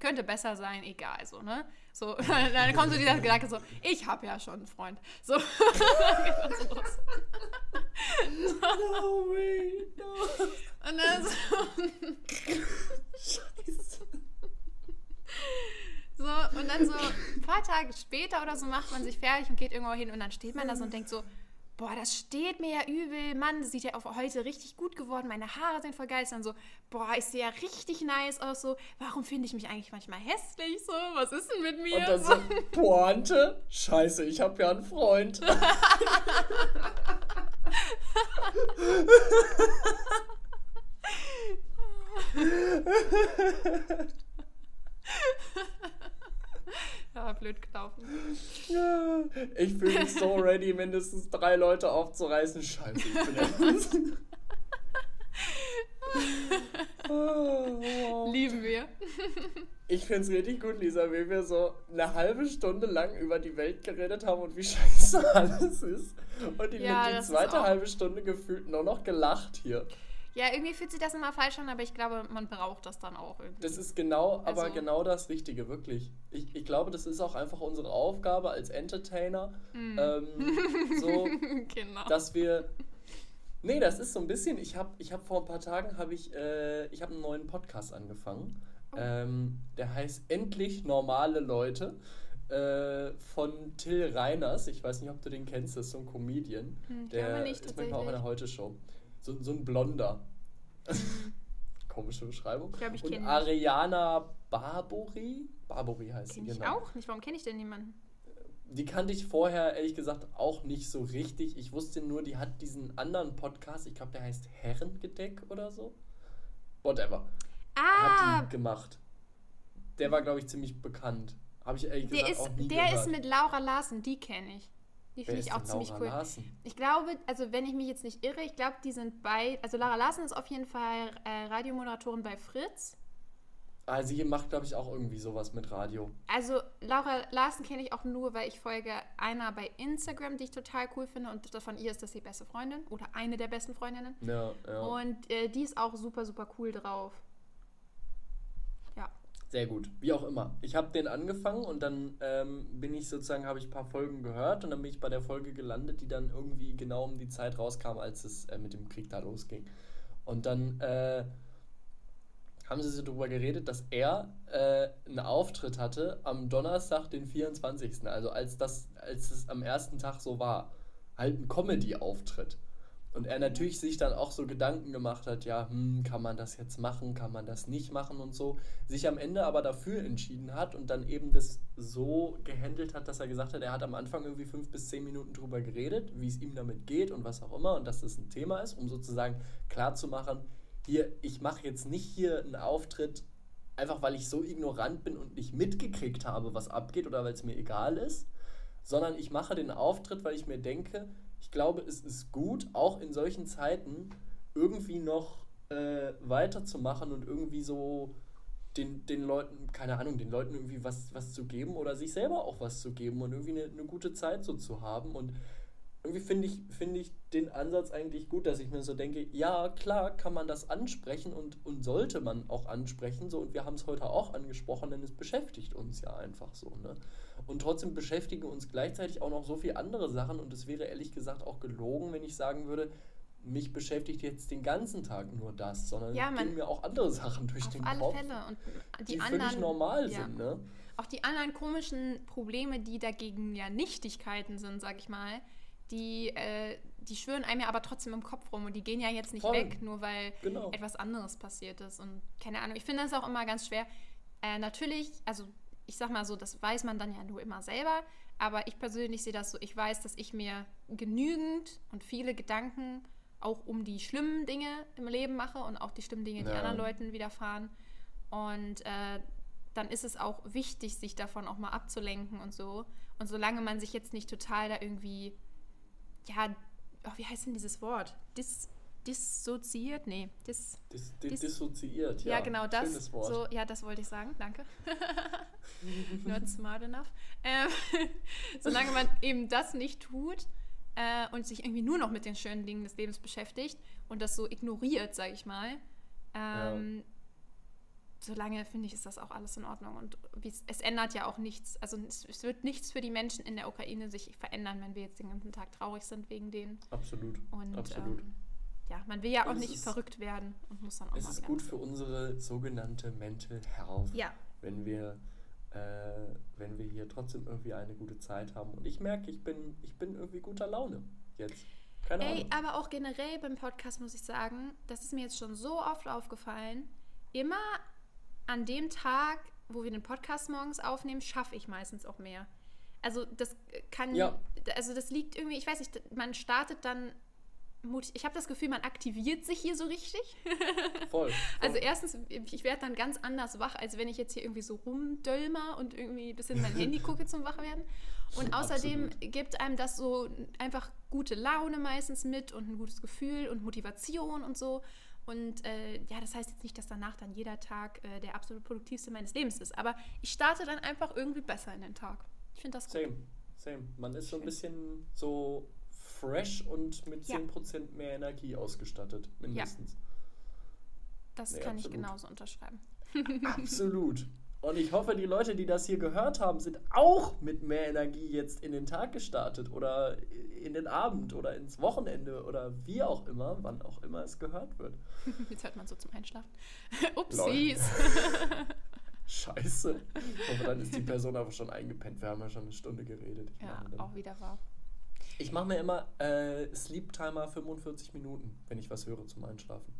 könnte besser sein, egal, so, ne? So, dann kommt so dieser Gedanke so, ich habe ja schon einen Freund. So. No way, no. Und dann so, Scheiße. So, und dann so ein paar Tage später oder so macht man sich fertig und geht irgendwo hin und dann steht man da so und denkt so, boah, das steht mir ja übel, Mann, das sieht ja auch heute richtig gut geworden, meine Haare sind voll geil, dann so, boah, ich sehe ja richtig nice aus, so, warum finde ich mich eigentlich manchmal hässlich, so, was ist denn mit mir? Und dann so. so, Pointe, scheiße, ich habe ja einen Freund. Ja, blöd gelaufen. Ja, Ich fühle mich so ready, mindestens drei Leute aufzureißen. Scheiße, ich bin. Oh, wow. Lieben wir. Ich finde es richtig gut, Lisa, wie wir so eine halbe Stunde lang über die Welt geredet haben und wie scheiße alles ist. Und die, Ja, die zweite halbe Stunde gefühlt nur noch gelacht hier. Ja, irgendwie fühlt sich das immer falsch an, aber ich glaube, man braucht das dann auch irgendwie. Das ist genau, aber Also- genau das Richtige, wirklich. Ich, ich glaube, das ist auch einfach unsere Aufgabe als Entertainer, ähm, so, genau. dass wir. Nee, das ist so ein bisschen. Ich habe ich hab vor ein paar Tagen habe ich, äh, ich habe einen neuen Podcast angefangen. Oh. Ähm, der heißt Endlich normale Leute äh, von Till Reiners. Ich weiß nicht, ob du den kennst. Das ist so ein Comedian. Hm, ich der glaube nicht, ist manchmal auch in der. Heute-Show. So, so ein Blonder. Komische Beschreibung. Ich glaube, ich Und kenne Ariana Barbori. Barbori heißt sie, Kenn ich genau. auch nicht. Warum kenne ich denn niemanden? Die kannte ich vorher, ehrlich gesagt, auch nicht so richtig. Ich wusste nur, die hat diesen anderen Podcast, ich glaube, der heißt Herrengedeck oder so. Whatever. Ah, Hat die gemacht. Der war, glaube ich, ziemlich bekannt. Habe ich ehrlich der, gesagt ist, auch nie der gehört. ist mit Laura Larsen, die kenne ich. Die finde ich auch ziemlich Laura cool. Larsen? Ich glaube, also wenn ich mich jetzt nicht irre, ich glaube, die sind bei, also Laura Larsen ist auf jeden Fall äh, Radiomoderatorin bei Fritz. Ah, sie macht, glaube ich, auch irgendwie sowas mit Radio. Also Laura Larsen kenne ich auch nur, weil ich folge einer bei Instagram, die ich total cool finde und von ihr ist das die beste Freundin oder eine der besten Freundinnen. Ja, ja. Und äh, die ist auch super, super cool drauf. Sehr gut. Wie auch immer. Ich habe den angefangen und dann ähm, bin ich sozusagen, habe ich ein paar Folgen gehört und dann bin ich bei der Folge gelandet, die dann irgendwie genau um die Zeit rauskam, als es äh, mit dem Krieg da losging. Und dann äh, haben sie so darüber geredet, dass er äh, einen Auftritt hatte am Donnerstag, den 24. Also als das, als es am ersten Tag so war. Halt ein Comedy-Auftritt. Und er natürlich sich dann auch so Gedanken gemacht hat, ja, hm, kann man das jetzt machen, kann man das nicht machen und so, sich am Ende aber dafür entschieden hat und dann eben das so gehandelt hat, dass er gesagt hat, er hat am Anfang irgendwie fünf bis zehn Minuten drüber geredet, wie es ihm damit geht und was auch immer und dass das ein Thema ist, um sozusagen klarzumachen, hier, ich mache jetzt nicht hier einen Auftritt, einfach weil ich so ignorant bin und nicht mitgekriegt habe, was abgeht oder weil es mir egal ist, sondern ich mache den Auftritt, weil ich mir denke, ich glaube, es ist gut, auch in solchen Zeiten irgendwie noch äh, weiterzumachen und irgendwie so den, den Leuten, keine Ahnung, den Leuten irgendwie was, was zu geben oder sich selber auch was zu geben und irgendwie eine, eine gute Zeit so zu haben. Und irgendwie finde ich, finde ich den Ansatz eigentlich gut, dass ich mir so denke, ja, klar kann man das ansprechen und, und sollte man auch ansprechen. So, und wir haben es heute auch angesprochen, denn es beschäftigt uns ja einfach so. Ne? Und trotzdem beschäftigen uns gleichzeitig auch noch so viele andere Sachen und es wäre ehrlich gesagt auch gelogen, wenn ich sagen würde, mich beschäftigt jetzt den ganzen Tag nur das, sondern Ja, gehen mir auch andere Sachen durch den alle Kopf, Fälle. Und die, die anderen. völlig normal ja. sind. Ne? Auch die anderen komischen Probleme, die dagegen ja Nichtigkeiten sind, sag ich mal, die, äh, die schwören einem ja aber trotzdem im Kopf rum und die gehen ja jetzt nicht Voll. weg, nur weil Genau. etwas anderes passiert ist. Und keine Ahnung, ich finde das auch immer ganz schwer. Äh, natürlich, also ich sag mal so, das weiß man dann ja nur immer selber, aber ich persönlich sehe das so, ich weiß, dass ich mir genügend und viele Gedanken auch um die schlimmen Dinge im Leben mache und auch die schlimmen Dinge, die Ja. anderen Leuten widerfahren. Und äh, dann ist es auch wichtig, sich davon auch mal abzulenken und so. Und solange man sich jetzt nicht total da irgendwie, ja, oh, wie heißt denn dieses Wort? Dis, dissoziiert? Nee, dis, Dis, dis, Dis- dissoziiert, ja, ja. genau das. Schönes Wort. So, ja, das wollte ich sagen. Danke. Not smart enough. Ähm, solange man eben das nicht tut äh, und sich irgendwie nur noch mit den schönen Dingen des Lebens beschäftigt und das so ignoriert, sage ich mal, ähm, solange finde ich, ist das auch alles in Ordnung. Und es ändert ja auch nichts. Also es, es wird nichts für die Menschen in der Ukraine sich verändern, wenn wir jetzt den ganzen Tag traurig sind wegen denen. Absolut. Und Absolut. Ähm, ja, man will ja auch nicht ist- verrückt werden und muss dann auch Es ist gut für unsere sogenannte Mental Health, Ja, wenn wir, äh, wenn wir hier trotzdem irgendwie eine gute Zeit haben. Und ich merke, ich bin, ich bin irgendwie guter Laune jetzt. Keine Ey, Ahnung. aber auch generell beim Podcast muss ich sagen, das ist mir jetzt schon so oft aufgefallen. Immer an dem Tag, wo wir den Podcast morgens aufnehmen, schaffe ich meistens auch mehr. Also das kann, Ja. also das liegt irgendwie, ich weiß nicht, man startet dann. Ich habe das Gefühl, man aktiviert sich hier so richtig. Voll. voll. Also erstens, ich werde dann ganz anders wach, als wenn ich jetzt hier irgendwie so rumdölmer und irgendwie ein bisschen mein Handy gucke zum Wachwerden. Und außerdem Absolut. gibt einem das so einfach gute Laune meistens mit und ein gutes Gefühl und Motivation und so. Und äh, ja, das heißt jetzt nicht, dass danach dann jeder Tag äh, der absolut produktivste meines Lebens ist. Aber ich starte dann einfach irgendwie besser in den Tag. Ich finde das gut. Same, same. Man ist so ein bisschen so fresh und mit Ja. 10% mehr Energie ausgestattet, mindestens. Das Nee, kann ich absolut. genauso unterschreiben. Absolut. Und ich hoffe, die Leute, die das hier gehört haben, sind auch mit mehr Energie jetzt in den Tag gestartet oder in den Abend oder ins Wochenende oder wie auch immer, wann auch immer es gehört wird. Jetzt hört man so zum Einschlafen. Upsis. Scheiße. Ich hoffe, dann ist die Person aber schon eingepennt. Wir haben ja schon eine Stunde geredet. Ich ja, auch wieder wahr. Ich mache mir immer äh, Sleep Timer 45 Minuten, wenn ich was höre zum Einschlafen.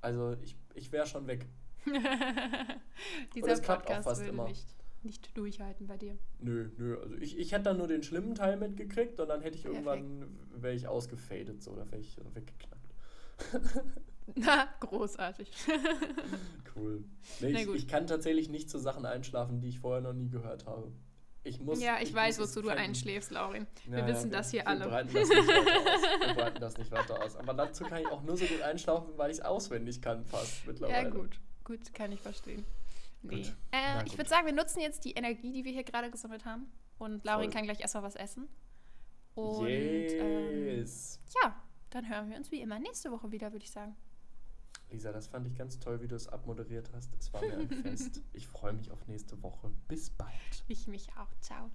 Also ich, ich wäre schon weg. Dieser es klappt auch Podcast fast würde immer. nicht, nicht durchhalten bei dir. Nö, nö. Also ich, ich hätte dann nur den schlimmen Teil mitgekriegt und dann hätte ich Perfekt. irgendwann, wäre ich ausgefadet, so, da wäre ich weggeknackt. Na, großartig. Cool. Nee, ich, ich kann tatsächlich nicht zu Sachen einschlafen, die ich vorher noch nie gehört habe. Ich muss, ja, ich, weiß, muss es wozu du einschläfst, Laurin. Wir Ja, wissen ja, das hier wir alle. Breiten das nicht. Wir breiten das nicht weiter aus. Aber dazu kann ich auch nur so gut einschlafen, weil ich es auswendig kann, fast mittlerweile. Ja, gut. Gut, kann ich verstehen. Nee. Gut. Äh, ich würde sagen, wir nutzen jetzt die Energie, die wir hier gerade gesammelt haben. Und Laurin Voll. kann gleich erstmal was essen. Und ähm, yes. ja, dann hören wir uns wie immer nächste Woche wieder, würde ich sagen. Lisa, das fand ich ganz toll, wie du es abmoderiert hast. Es war mir ein Fest. Ich freue mich auf nächste Woche. Bis bald. Ich mich auch. Ciao.